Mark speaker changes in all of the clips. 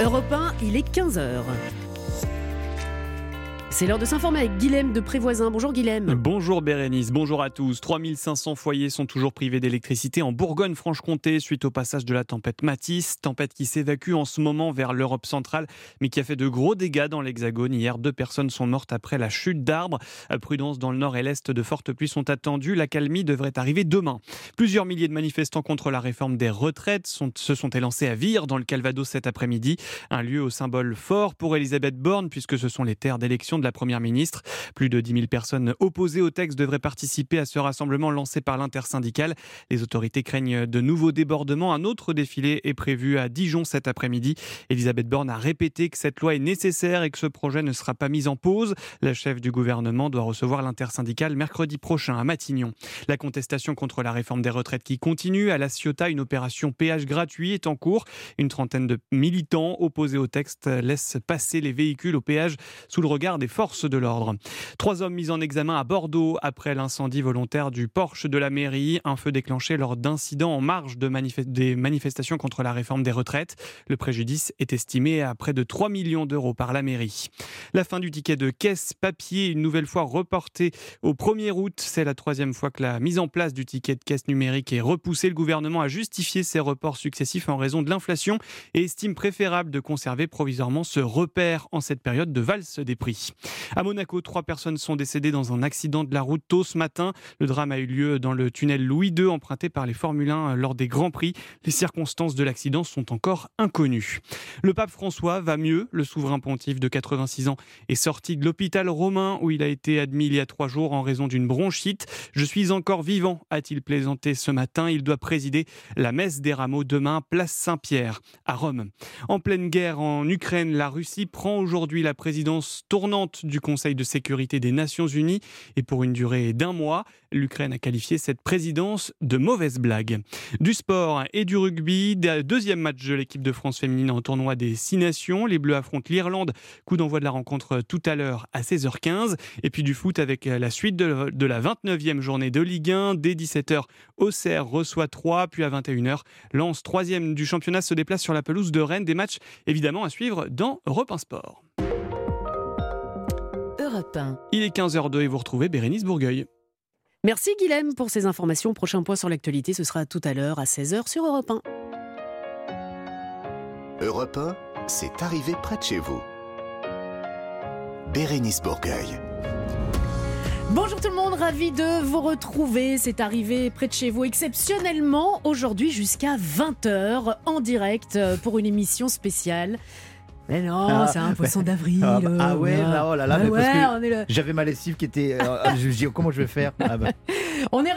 Speaker 1: Europe 1, il est 15h. C'est l'heure de s'informer avec Guilhem de Prévoisin. Bonjour Guilhem.
Speaker 2: Bonjour Bérénice, bonjour à tous. 3500 foyers sont toujours privés d'électricité en Bourgogne-Franche-Comté suite au passage de la tempête Matisse. Tempête qui s'évacue en ce moment vers l'Europe centrale, mais qui a fait de gros dégâts dans l'Hexagone. Hier, deux personnes sont mortes après la chute d'arbres. Prudence dans le nord et l'est, de fortes pluies sont attendues. La calmie devrait arriver demain. Plusieurs milliers de manifestants contre la réforme des retraites se sont élancés à Vire, dans le Calvados cet après-midi. Un lieu au symbole fort pour Elisabeth Borne, puisque ce sont les terres d'élection de la Première ministre. Plus de 10 000 personnes opposées au texte devraient participer à ce rassemblement lancé par l'intersyndicale. Les autorités craignent de nouveaux débordements. Un autre défilé est prévu à Dijon cet après-midi. Elisabeth Borne a répété que cette loi est nécessaire et que ce projet ne sera pas mis en pause. La chef du gouvernement doit recevoir l'intersyndicale mercredi prochain à Matignon. La contestation contre la réforme des retraites qui continue. À La Ciotat, une opération péage gratuit est en cours. Une trentaine de militants opposés au texte laissent passer les véhicules au péage sous le regard des forces de l'ordre. Trois hommes mis en examen à Bordeaux après l'incendie volontaire du Porsche de la mairie, un feu déclenché lors d'incidents en marge de des manifestations contre la réforme des retraites. Le préjudice est estimé à près de 3 millions d'euros par la mairie. La fin du ticket de caisse papier, une nouvelle fois reportée au 1er août. C'est la troisième fois que la mise en place du ticket de caisse numérique est repoussée. Le gouvernement a justifié ces reports successifs en raison de l'inflation et estime préférable de conserver provisoirement ce repère en cette période de valse des prix. À Monaco, trois personnes sont décédées dans un accident de la route tôt ce matin. Le drame a eu lieu dans le tunnel Louis II emprunté par les Formule 1 lors des Grands Prix. Les circonstances de l'accident sont encore inconnues. Le pape François va mieux. Le souverain pontife de 86 ans est sorti de l'hôpital romain où il a été admis il y a trois jours en raison d'une bronchite. Je suis encore vivant, a-t-il plaisanté ce matin. Il doit présider la messe des rameaux demain, place Saint-Pierre, à Rome. En pleine guerre en Ukraine, la Russie prend aujourd'hui la présidence tournante du Conseil de sécurité des Nations Unies et pour une durée d'un mois. L'Ukraine a qualifié cette présidence de mauvaise blague. Du sport et du rugby, deuxième match de l'équipe de France féminine en tournoi des Six Nations. Les Bleus affrontent l'Irlande. Coup d'envoi de la rencontre tout à l'heure à 16h15. Et puis du foot avec la suite de, la 29e journée de Ligue 1. Dès 17h, Auxerre reçoit 3, puis à 21h, Lens, troisième du championnat, se déplace sur la pelouse de Rennes. Des matchs évidemment à suivre dans Europe 1 Sport. Il est 15h02 et vous retrouvez Bérénice Bourgueil.
Speaker 1: Merci Guilhem pour ces informations. Prochain point sur l'actualité, ce sera tout à l'heure à 16h sur Europe 1.
Speaker 3: Europe 1, c'est arrivé près de chez vous. Bérénice Bourgueil.
Speaker 1: Bonjour tout le monde, ravi de vous retrouver. C'est arrivé près de chez vous exceptionnellement aujourd'hui jusqu'à 20h en direct pour une émission spéciale mais non, ah. c'est un poisson d'avril.
Speaker 4: Ah, bah, ah ouais, oh là là, bah j'avais ma lessive qui était. Euh, je me dis comment je vais faire? Ah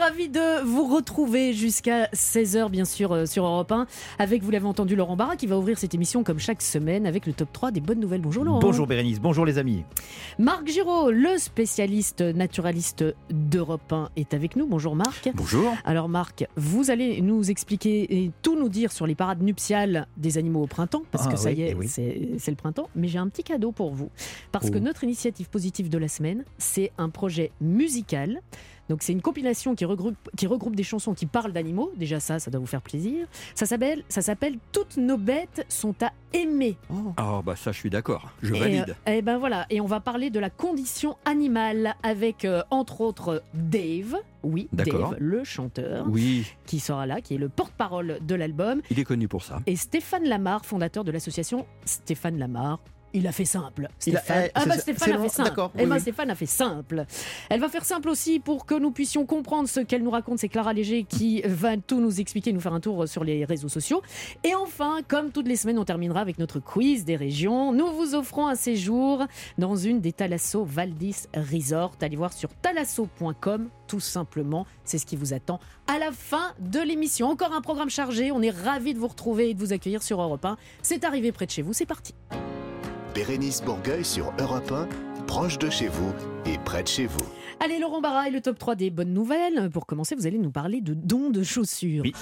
Speaker 1: ravis de vous retrouver jusqu'à 16h, bien sûr, euh, sur Europe 1, avec, vous l'avez entendu, Laurent Barra, qui va ouvrir cette émission comme chaque semaine avec le top 3 des bonnes nouvelles. Bonjour Laurent.
Speaker 4: Bonjour Bérénice, bonjour les amis.
Speaker 1: Marc Giraud, le spécialiste naturaliste d'Europe 1, est avec nous. Bonjour Marc.
Speaker 5: Bonjour.
Speaker 1: Alors Marc, vous allez nous expliquer et tout nous dire sur les parades nuptiales des animaux au printemps, parce que ça y est, eh c'est le printemps. Mais j'ai un petit cadeau pour vous, parce que oh. notre initiative positive de la semaine, c'est un projet musical donc c'est une compilation qui regroupe, qui regroupe des chansons qui parlent d'animaux. Déjà ça, ça doit vous faire plaisir. Ça s'appelle, ça s'appelle Toutes nos bêtes sont à aimer.
Speaker 5: Oh, oh bah ça je suis d'accord, je valide.
Speaker 1: et eh ben voilà, et on va parler de la condition animale avec euh, entre autres Dave. Oui, Dave, le chanteur,
Speaker 5: oui.
Speaker 1: qui sera là, qui est le porte-parole de l'album.
Speaker 5: Il est connu pour ça.
Speaker 1: Et Stéphane Lamar, fondateur de l'association Stéphane Lamar, il a fait simple. Stéphane. ah bah Stéphane a fait simple. Eh ben, Stéphane a fait simple. Elle va faire simple aussi pour que nous puissions comprendre ce qu'elle nous raconte. C'est Clara Léger qui va tout nous expliquer, nous faire un tour sur les réseaux sociaux. Et enfin, comme toutes les semaines, on terminera avec notre quiz des régions. Nous vous offrons un séjour dans une des Thalasso Valdis Resort. Allez voir sur thalasso.com tout simplement. C'est ce qui vous attend à la fin de l'émission. Encore un programme chargé. On est ravis de vous retrouver et de vous accueillir sur Europe 1. C'est arrivé près de chez vous. C'est parti.
Speaker 3: Bérénice Bourgueil sur Europe 1, proche de chez vous et près de chez vous.
Speaker 1: Allez, Laurent Barra et le top 3 des bonnes nouvelles. Pour commencer, vous allez nous parler de dons de chaussures. Oui.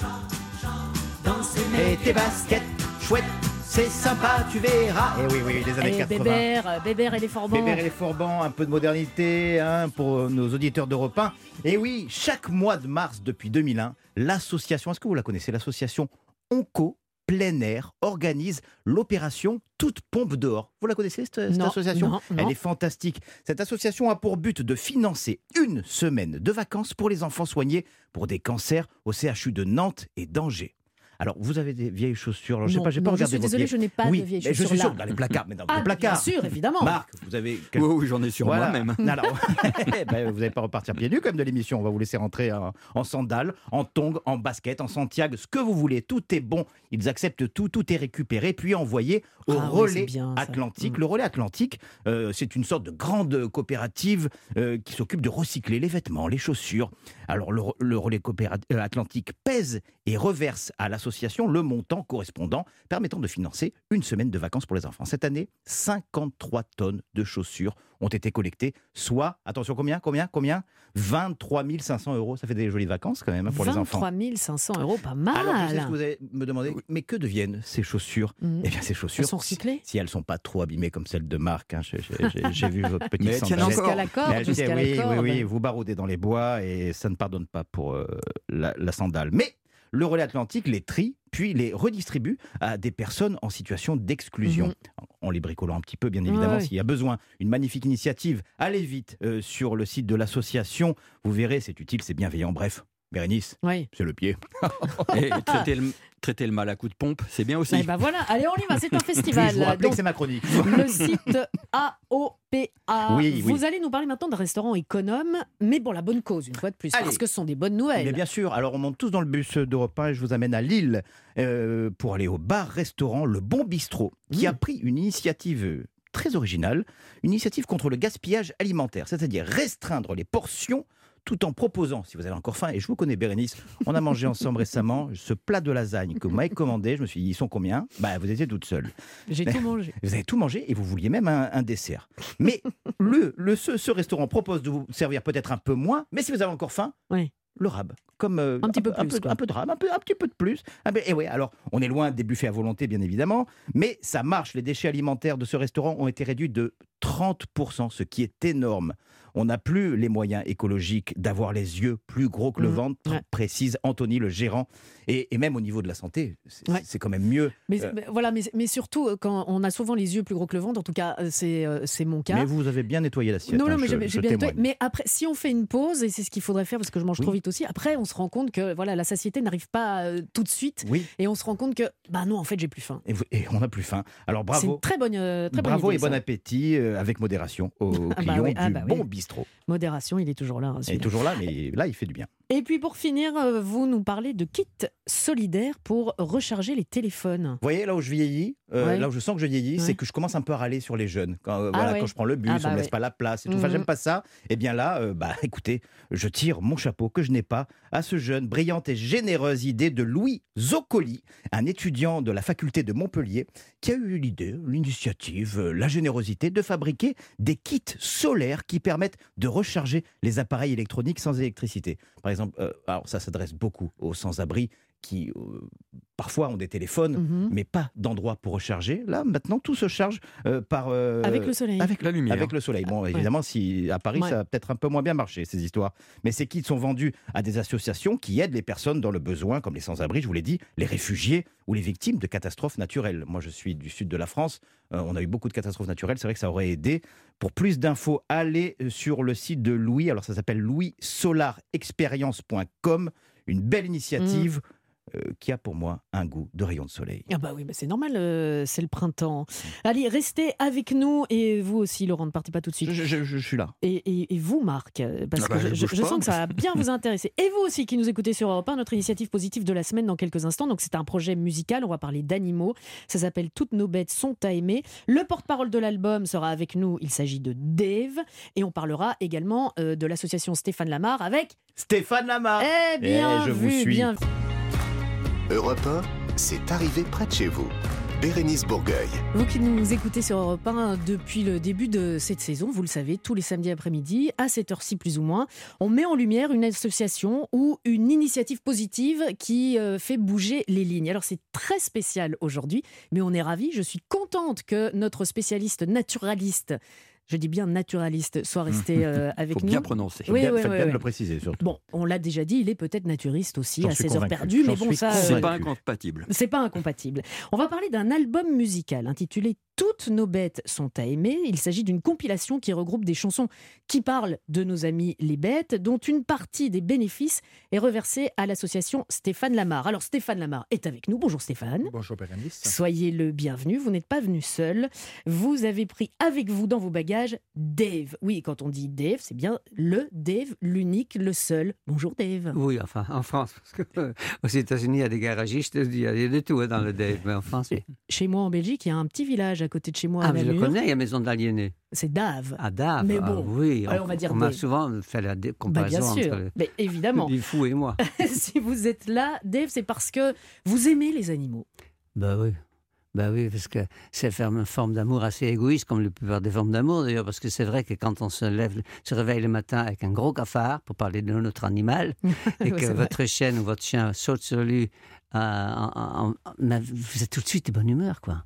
Speaker 4: Et tes baskets, chouette, c'est sympa, tu verras. Et eh oui, oui, les années et 80.
Speaker 1: Bébert, Bébert et les Forbans.
Speaker 4: Bébert et les Forbans, un peu de modernité hein, pour nos auditeurs d'Europe 1. Et oui, chaque mois de mars depuis 2001, l'association, est-ce que vous la connaissez, l'association Onco plein air organise l'opération Toute pompe dehors. Vous la connaissez cette, association Elle est fantastique. Cette association a pour but de financer une semaine de vacances pour les enfants soignés pour des cancers au CHU de Nantes et d'Angers. Alors, vous avez des vieilles chaussures. Alors, je sais pas, j'ai pas regardé.
Speaker 1: Je suis désolée, je n'ai pas de vieilles chaussures.
Speaker 4: Je suis
Speaker 1: sûr,
Speaker 4: dans les placards. Mais dans ah, les placards.
Speaker 1: Bien sûr, évidemment.
Speaker 4: Marc, vous avez.
Speaker 5: Oui, oui j'en ai sur moi-même.
Speaker 4: Alors, ben, vous n'allez pas repartir pieds nus comme de l'émission. On va vous laisser rentrer en, sandales, en tongs, en basket, en Santiago, ce que vous voulez. Tout est bon. Ils acceptent tout. Tout est récupéré, puis envoyé au ah relais atlantique. Mm. Le relais atlantique, euh, c'est une sorte de grande coopérative euh, qui s'occupe de recycler les vêtements, les chaussures. Alors, le, le relais euh, atlantique pèse et reverse à l'association le montant correspondant permettant de financer une semaine de vacances pour les enfants. Cette année, 53 tonnes de chaussures ont été collectées, soit, attention, combien, combien, combien? 23 500 euros. Ça fait des jolies vacances quand même hein, pour les enfants.
Speaker 1: 23 500 euros, pas mal. Alors,
Speaker 4: je sais ce que vous allez me demander, mais que deviennent ces chaussures?
Speaker 1: Mmh.
Speaker 4: Eh bien, ces chaussures.
Speaker 1: Elles sont recyclées?
Speaker 4: Si, elles ne sont pas trop abîmées comme celles de Marc. Hein, j'ai vu votre petite mais
Speaker 1: Jusqu'à la corde.
Speaker 4: oui, oui, oui, vous baroudez dans les bois et ça ne pardonne pas pour euh, la, la sandale. Mais le relais atlantique les trie, puis les redistribue à des personnes en situation d'exclusion. Mhm. En les bricolant un petit peu, bien évidemment, s'il y a besoin. Une magnifique initiative. Allez vite euh, sur le site de l'association. Vous verrez, c'est utile, c'est bienveillant. Bref, Bérénice, c'est le pied.
Speaker 5: Et traiter le, traiter le mal à coup de pompe, c'est bien aussi.
Speaker 1: Et eh ben voilà, allez, on y va, c'est un festival.
Speaker 4: vous c'est ma chronique.
Speaker 1: le site AOPA. Oui, vous allez nous parler maintenant d'un restaurant économe, mais pour la bonne cause, une fois de plus, parce que ce sont des bonnes nouvelles.
Speaker 4: Mais bien sûr, alors on monte tous dans le bus d'Europe 1 et je vous amène à Lille euh, pour aller au bar-restaurant Le Bon Bistrot, qui a mmh. pris une initiative euh, très originale, une initiative contre le gaspillage alimentaire, c'est-à-dire restreindre les portions tout en proposant, si vous avez encore faim, et je vous connais Bérénice, on a mangé ensemble récemment ce plat de lasagne que vous m'avez commandé, je me suis dit, ils sont combien? Bah vous étiez toute seule.
Speaker 1: J'ai tout mangé.
Speaker 4: Vous avez tout mangé et vous vouliez même un, dessert. Mais le, le ce, restaurant propose de vous servir peut-être un peu moins, mais si vous avez encore faim,
Speaker 1: oui
Speaker 4: le rab. Comme,
Speaker 1: euh, un petit peu plus.
Speaker 4: Un peu, de rab, un, peu, un petit peu de plus. Ah et ouais, alors, on est loin des buffets à volonté, bien évidemment, mais ça marche. Les déchets alimentaires de ce restaurant ont été réduits de 30%, ce qui est énorme on n'a plus les moyens écologiques d'avoir les yeux plus gros que le mmh. ventre, précise Anthony, le gérant. Et, même au niveau de la santé, c'est quand même mieux.
Speaker 1: Mais, euh, voilà, mais, surtout, euh, quand on a souvent les yeux plus gros que le ventre, en tout cas, euh, c'est mon cas.
Speaker 4: Mais vous avez bien nettoyé l'assiette.
Speaker 1: Non, non, hein, mais j'ai bien nettoyé. Mais après, si on fait une pause, et c'est ce qu'il faudrait faire parce que je mange trop vite aussi, après, on se rend compte que voilà, la satiété n'arrive pas tout de suite.
Speaker 4: Oui.
Speaker 1: Et on se rend compte que, bah non, en fait, j'ai plus faim.
Speaker 4: Et, on n'a plus faim. Alors bravo.
Speaker 1: C'est une très bonne, très
Speaker 4: bravo
Speaker 1: et
Speaker 4: bon appétit avec modération aux ah bah clients ah bah du bon bistrot.
Speaker 1: Modération, il est toujours là. Hein,
Speaker 4: il est toujours là, mais là, il fait du bien.
Speaker 1: Et puis pour finir, euh, vous nous parlez de kit solidaire pour recharger les téléphones.
Speaker 4: Vous voyez, là où je vieillis, euh, là où je sens que je vieillis, c'est que je commence un peu à râler sur les jeunes. Quand, euh, ah voilà, quand je prends le bus, ah on ne bah laisse pas la place. Et tout. Enfin, mhm. j'aime pas ça. Et eh bien là, bah, écoutez, je tire mon chapeau que je n'ai pas à ce jeune, brillante et généreuse idée de Louis Zoccoli, un étudiant de la faculté de Montpellier, qui a eu l'idée, l'initiative, la générosité de fabriquer des kits solaires qui permettent de recharger les appareils électroniques sans électricité. Par exemple, euh, alors ça s'adresse beaucoup aux sans-abri qui euh, parfois ont des téléphones, mhm. mais pas d'endroit pour recharger. Là, maintenant, tout se charge euh, par...
Speaker 1: avec le soleil.
Speaker 4: Avec la lumière. Avec le soleil. Bon, évidemment, si, à Paris, ça va peut-être un peu moins bien marché, ces histoires. Mais ces kits sont vendus à des associations qui aident les personnes dans le besoin, comme les sans-abri, je vous l'ai dit, les réfugiés ou les victimes de catastrophes naturelles. Moi, je suis du sud de la France. on a eu beaucoup de catastrophes naturelles. C'est vrai que ça aurait aidé. Pour plus d'infos, allez sur le site de Louis. Alors, ça s'appelle louissolarexperience.com. Une belle initiative. Mm. Euh, qui a pour moi un goût de rayon de soleil.
Speaker 1: Ah bah oui, c'est normal, euh, c'est le printemps. Allez, restez avec nous et vous aussi, Laurent, ne partez pas tout de suite.
Speaker 4: Je, suis là.
Speaker 1: Et, vous, Marc, parce ah que bah, je, sens que ça va bien vous intéresser. Et vous aussi qui nous écoutez sur Europe 1, notre initiative positive de la semaine dans quelques instants. Donc c'est un projet musical, on va parler d'animaux. Ça s'appelle Toutes nos bêtes sont à aimer. Le porte-parole de l'album sera avec nous, il s'agit de Dave. Et on parlera également euh, de l'association Stéphane Lamar avec...
Speaker 4: Stéphane Lamar
Speaker 1: Eh bien, je vous suis. bien
Speaker 3: Europe 1, c'est arrivé près de chez vous. Bérénice Bourgueil.
Speaker 1: Vous qui nous écoutez sur Europe 1 depuis le début de cette saison, vous le savez, tous les samedis après-midi, à cette heure-ci plus ou moins, on met en lumière une association ou une initiative positive qui euh, fait bouger les lignes. Alors c'est très spécial aujourd'hui, mais on est ravis. Je suis contente que notre spécialiste naturaliste Je dis bien naturaliste. Soit resté euh, avec
Speaker 5: Faut
Speaker 1: nous.
Speaker 5: bien prononcer.
Speaker 1: Oui,
Speaker 4: bien,
Speaker 1: oui,
Speaker 4: faites
Speaker 1: oui,
Speaker 4: bien de
Speaker 1: oui.
Speaker 4: le préciser surtout.
Speaker 1: Bon, on l'a déjà dit, il est peut-être naturiste aussi à ses heures perdues, mais bon, ça.
Speaker 5: C'est
Speaker 1: euh,
Speaker 5: pas incompatible.
Speaker 1: c'est pas incompatible. On va parler d'un album musical intitulé Toutes nos bêtes sont à aimer. Il s'agit d'une compilation qui regroupe des chansons qui parlent de nos amis les bêtes, dont une partie des bénéfices est reversée à l'association Stéphane Lamar. Alors Stéphane Lamar est avec nous. Bonjour Stéphane.
Speaker 6: Bonjour Bérénice.
Speaker 1: Soyez le bienvenu, vous n'êtes pas venu seul. Vous avez pris avec vous dans vos bagages Dave. Oui, quand on dit Dave, c'est bien le Dave, l'unique, le seul. Bonjour Dave.
Speaker 7: Oui, enfin, en France, parce que euh, aux États-Unis, il y a des garagistes, il y a de tout hein, dans le Dave, mais en France, oui.
Speaker 1: Chez moi en Belgique, il y a un petit village à côté de chez moi à
Speaker 7: Ah, mais je connais, il y a Maison d'Aliénés.
Speaker 1: C'est Dave.
Speaker 7: À Dave.
Speaker 1: Mais
Speaker 7: ah
Speaker 1: bon,
Speaker 7: oui,
Speaker 1: allez, on va dire
Speaker 7: m'a
Speaker 1: Dave.
Speaker 7: souvent fait la
Speaker 1: Bah,
Speaker 7: comparaison
Speaker 1: bien sûr,
Speaker 7: entre
Speaker 1: mais évidemment.
Speaker 7: les fous et moi.
Speaker 1: si vous êtes là, Dave, c'est parce que vous aimez les animaux.
Speaker 7: bah oui. Bah oui, parce que c'est faire une forme d'amour assez égoïste, comme la plupart des formes d'amour d'ailleurs, parce que c'est vrai que quand on se lève, se réveille le matin avec un gros cafard, pour parler de notre animal, et que votre chienne ou votre chien saute sur lui, euh, vous êtes tout de suite de bonne humeur, quoi.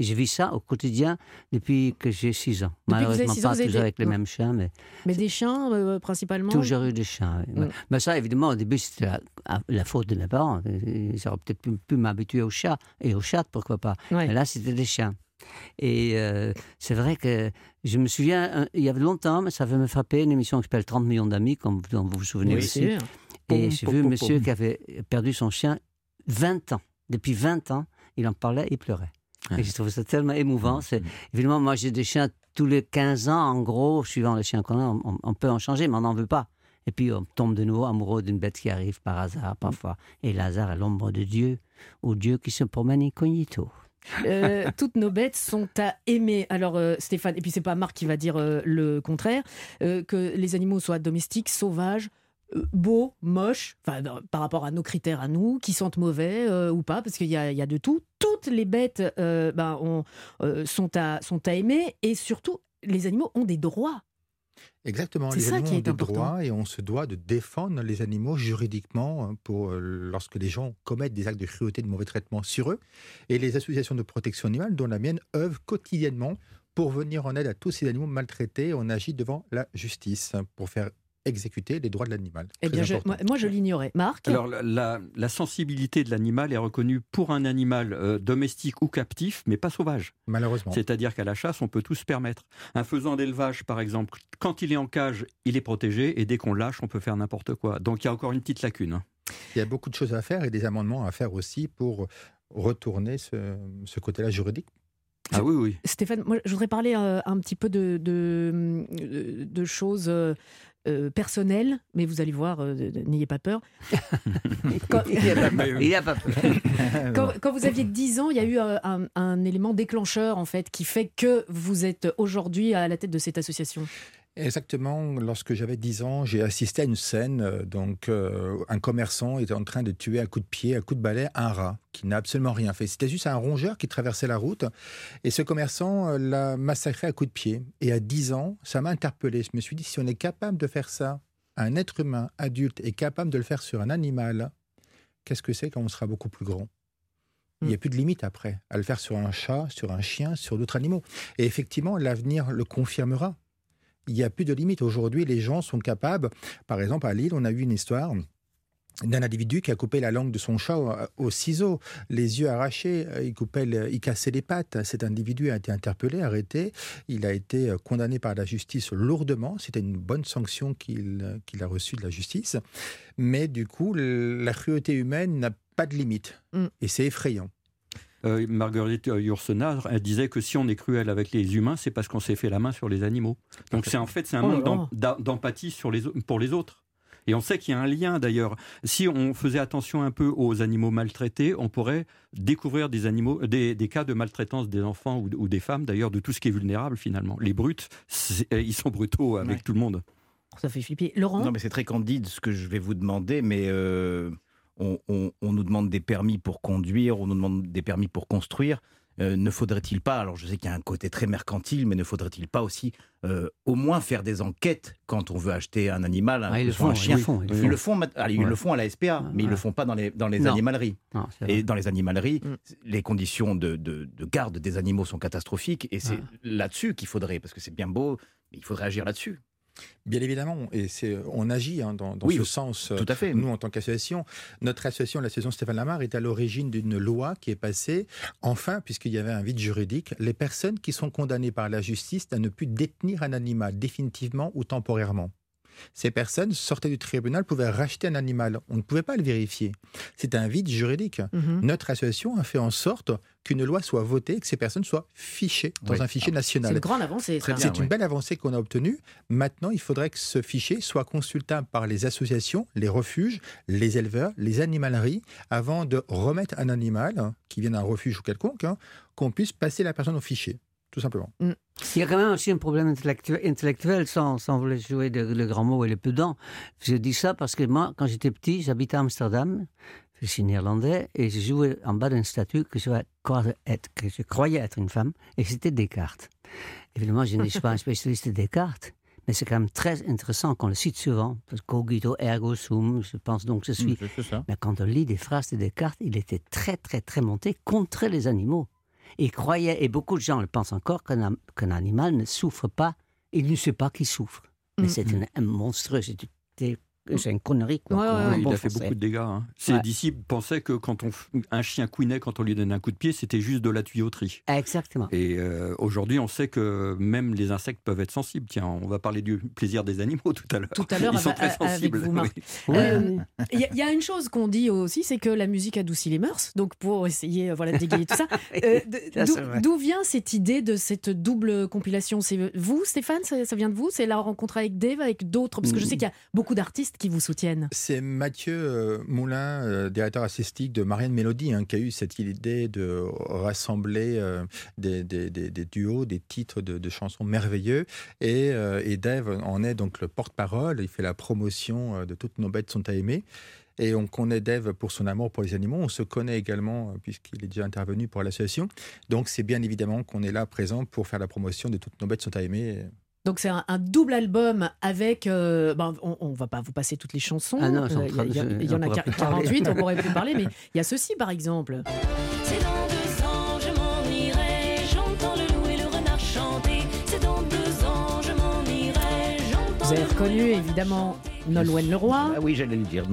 Speaker 7: J'ai vu ça au quotidien depuis que j'ai 6 ans.
Speaker 1: Depuis
Speaker 7: Malheureusement,
Speaker 1: six ans,
Speaker 7: pas toujours
Speaker 1: des-
Speaker 7: avec les mêmes chiens, mais
Speaker 1: Mais des chiens, euh, principalement
Speaker 7: toujours eu des chiens. oui.
Speaker 1: Mm.
Speaker 7: Mais ça, évidemment, au début, c'était la, la faute de mes parents. Ils auraient peut-être pu, pu m'habituer aux chats, et aux chats, pourquoi pas.
Speaker 1: Ouais.
Speaker 7: Mais là, c'était des chiens. Et euh, c'est vrai que je me souviens, il y avait longtemps, mais ça avait me frapper, une émission qui s'appelle 30 millions d'amis, comme dont vous vous souvenez
Speaker 1: Oui,
Speaker 7: aussi.
Speaker 1: sûr.
Speaker 7: Et j'ai vu un monsieur
Speaker 6: pom.
Speaker 7: qui avait perdu son chien 20 ans. Depuis 20 ans, il en parlait, il pleurait. Et je trouve ça tellement émouvant. C'est, évidemment, moi, j'ai des chiens tous les 15 ans, en gros, suivant les chiens qu'on a, on, on peut en changer, mais on n'en veut pas. Et puis, on tombe de nouveau amoureux d'une bête qui arrive par hasard, parfois. Et le hasard est l'ombre de Dieu, ou Dieu qui se promène incognito.
Speaker 1: Euh, toutes nos bêtes sont à aimer. Alors euh, Stéphane, et puis c'est pas Marc qui va dire euh, le contraire, euh, que les animaux soient domestiques, sauvages, beaux, moches, enfin par rapport à nos critères à nous, qui sentent mauvais euh, ou pas, parce qu'il y y a de tout. Toutes les bêtes euh, ben, ont- euh, sont, à, sont à aimer et surtout les animaux ont des droits.
Speaker 6: Exactement,
Speaker 1: C'est
Speaker 6: les
Speaker 1: ça
Speaker 6: animaux
Speaker 1: qui est
Speaker 6: ont des
Speaker 1: important.
Speaker 6: droits et on se doit de défendre les animaux juridiquement hein, pour euh, lorsque les gens commettent des actes de cruauté, de mauvais traitement sur eux. Et les associations de protection animale, dont la mienne, œuvrent quotidiennement pour venir en aide à tous ces animaux maltraités. On agit devant la justice pour faire exécuter les droits de l'animal.
Speaker 1: Eh bien, je- moi, moi, je l'ignorais. Marc
Speaker 5: Alors, la, sensibilité de l'animal est reconnue pour un animal euh, domestique ou captif, mais pas sauvage.
Speaker 6: Malheureusement.
Speaker 5: C'est-à-dire qu'à la chasse, on peut tout se permettre. Un faisan d'élevage, par exemple, quand il est en cage, il est protégé, et dès qu'on lâche, on peut faire n'importe quoi. Donc il y a encore une petite lacune. hein.
Speaker 6: Il y a beaucoup de choses à faire et des amendements à faire aussi pour retourner ce, ce côté-là juridique.
Speaker 5: Ah oui, oui.
Speaker 1: Stéphane, moi, je voudrais parler euh, un petit peu de, de, de- de choses euh, euh, personnelles, mais vous allez voir, euh, n'ayez pas peur. quand,
Speaker 7: Il n'y a pas peur. Il y a pas peur.
Speaker 1: quand- quand vous aviez 10 ans, il y a eu euh, un, un élément déclencheur, en fait, qui fait que vous êtes aujourd'hui à la tête de cette association?
Speaker 6: Exactement, lorsque j'avais 10 ans, j'ai assisté à une scène. euh, Donc, euh, un commerçant était en train de tuer à coup de pied, à coup de balai, un rat qui n'a absolument rien fait. C'était juste un rongeur qui traversait la route. Et ce commerçant euh, l'a massacré à coup de pied. Et à 10 ans, ça m'a interpellé. Je me suis dit, si on est capable de faire ça, un être humain adulte est capable de le faire sur un animal, qu'est-ce que c'est quand on sera beaucoup plus grand? Il n'y a plus de limite après à le faire sur un chat, sur un chien, sur d'autres animaux. Et effectivement, l'avenir le confirmera il n'y a plus de limite. Aujourd'hui, les gens sont capables. Par exemple, à Lille, on a eu une histoire d'un individu qui a coupé la langue de son chat au, au ciseau, les yeux arrachés, euh, il, coupait le- il cassait les pattes. Cet individu a été interpellé, arrêté. Il a été euh, condamné par la justice lourdement. C'était une bonne sanction qu'il euh, a reçue de la justice. Mais du coup, la cruauté humaine n'a pas de limite.
Speaker 1: Mm.
Speaker 6: Et c'est effrayant.
Speaker 5: Euh, Marguerite euh, Yourcenar, elle disait que si on est cruel avec les humains, c'est parce qu'on s'est fait la main sur les animaux. Donc c'est en fait c'est un
Speaker 1: Oh
Speaker 5: manque d'empathie sur les, pour les autres. Et on sait qu'il y a un lien d'ailleurs. Si on faisait attention un peu aux animaux maltraités, on pourrait découvrir des, animaux, des, des cas de maltraitance des enfants ou, ou des femmes, d'ailleurs, de tout ce qui est vulnérable finalement. Les brutes, c'est- ils sont brutaux avec
Speaker 4: Ouais.
Speaker 5: tout le monde.
Speaker 1: Ça fait flipper. Laurent?
Speaker 4: Non, mais c'est très candide ce que je vais vous demander, mais euh, on, on- on nous demande des permis pour conduire, on nous demande des permis pour construire. euh, ne faudrait-il pas, alors je sais qu'il y a un côté très mercantile, mais ne faudrait-il pas aussi euh, au moins faire des enquêtes quand on veut acheter un animal,
Speaker 7: un, ah, ils, le font, chien. Ils, le font,
Speaker 4: ils, le font, ils le font à la SPA, mais ils ne le font pas dans les, dans les animaleries. et dans les animaleries, mm. les conditions de, de, garde des animaux sont catastrophiques, et c'est là-dessus qu'il faudrait, parce que c'est bien beau, mais il faudrait agir là-dessus.
Speaker 6: Bien évidemment, et c'est, on agit hein, dans, ce sens.
Speaker 4: Tout à fait.
Speaker 6: Nous, en tant qu'association, notre association, l'association Stéphane Lamar, est à l'origine d'une loi qui est passée, enfin, puisqu'il y avait un vide juridique, les personnes qui sont condamnées par la justice à ne plus détenir un animal définitivement ou temporairement ces personnes sortaient du tribunal, pouvaient racheter un animal. On ne pouvait pas le vérifier. C'est un vide juridique. Mhm. Notre association a fait en sorte qu'une loi soit votée, que ces personnes soient fichées dans un fichier national.
Speaker 1: C'est une grande avancée.
Speaker 6: C'est une belle avancée qu'on a obtenue. Maintenant, il faudrait que ce fichier soit consultable par les associations, les refuges, les éleveurs, les animaleries, avant de remettre un animal qui vient d'un refuge ou quelconque, hein, qu'on puisse passer la personne au fichier tout simplement. Mm.
Speaker 7: Il y a quand même aussi un problème intellectuel, sans, sans vouloir jouer le, grand mot et le pedant. Je dis ça parce que moi, quand j'étais petit, j'habitais à Amsterdam, je suis néerlandais, et je jouais en bas d'une statue que je, être, que je croyais être une femme, et c'était Descartes. Évidemment, je ne suis pas un spécialiste de Descartes, mais c'est quand même très intéressant qu'on le cite souvent, cogito ergo sum, je pense donc que je suis. Mm, mais quand on lit des phrases de Descartes, il était très, très, très monté contre les animaux. Il croyait, et beaucoup de gens le pensent encore, qu'un animal ne souffre pas, il ne sait pas qu'il souffre. Mais mm, c'est mm. un monstrueux, c'est une connerie.
Speaker 5: Quoi, il a fait beaucoup de dégâts. Hein. Ses disciples pensaient que quand on, un chien couinait quand on lui donnait un coup de pied, c'était juste de la tuyauterie.
Speaker 7: Exactement.
Speaker 5: Et euh, aujourd'hui, on sait que même les insectes peuvent être sensibles. Tiens, on va parler du plaisir des animaux tout à l'heure.
Speaker 1: Tout à l'heure, ils sont très sensibles. Euh, il y, a une chose qu'on dit aussi, c'est que la musique adoucit les mœurs. Donc pour essayer, euh, voilà, de dégayer tout ça, d'où vient cette idée de cette double compilation? C'est vous, Stéphane? Ça, vient de vous? C'est la rencontre avec Dave, avec d'autres? Parce que je sais qu'il y a beaucoup d'artistes qui vous soutiennent
Speaker 6: C'est Mathieu euh, Moulin, euh, directeur artistique de Marianne Mélodie, hein, qui a eu cette idée de rassembler euh, des, duos, des titres de, chansons merveilleux. Et, Dave en est donc le porte-parole. Il fait la promotion de Toutes nos bêtes sont à aimer. Et on connaît Dave pour son amour pour les animaux. On se connaît également puisqu'il est déjà intervenu pour l'association. Donc c'est bien évidemment qu'on est là présent pour faire la promotion de Toutes nos bêtes sont à aimer.
Speaker 1: Donc c'est un, double album avec. Euh, ben, on, ne va pas vous passer toutes les chansons.
Speaker 7: Ah non,
Speaker 1: euh, il y, en a 48, on pourrait plus parler, mais il y a ceci par exemple. C'est dans deux ans, je m'en irai, j'entends le loup et le renard chanter. C'est dans deux ans, je m'en irai, Vous avez reconnu évidemment Nolwenn Leroy.
Speaker 4: Ah oui, j'allais le dire,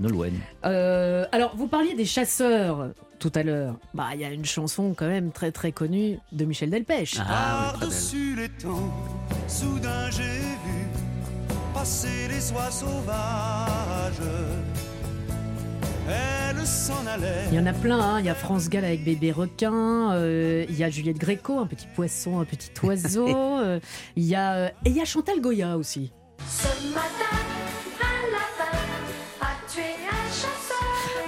Speaker 4: Nolwenn.
Speaker 1: Euh, alors, vous parliez des chasseurs tout à l'heure. Bah, il y a une chanson quand même très très connue de Michel Delpech.
Speaker 8: Ah, Par-dessus les temps, soudain j'ai vu passer les oies sauvages. Elle s'en allait.
Speaker 1: Il y en a plein, hein. il y a France Gall avec bébé requin, euh, il y a Juliette Gréco, un petit poisson, un petit oiseau, euh, il y a et il y a Chantal Goya aussi. Ce matin,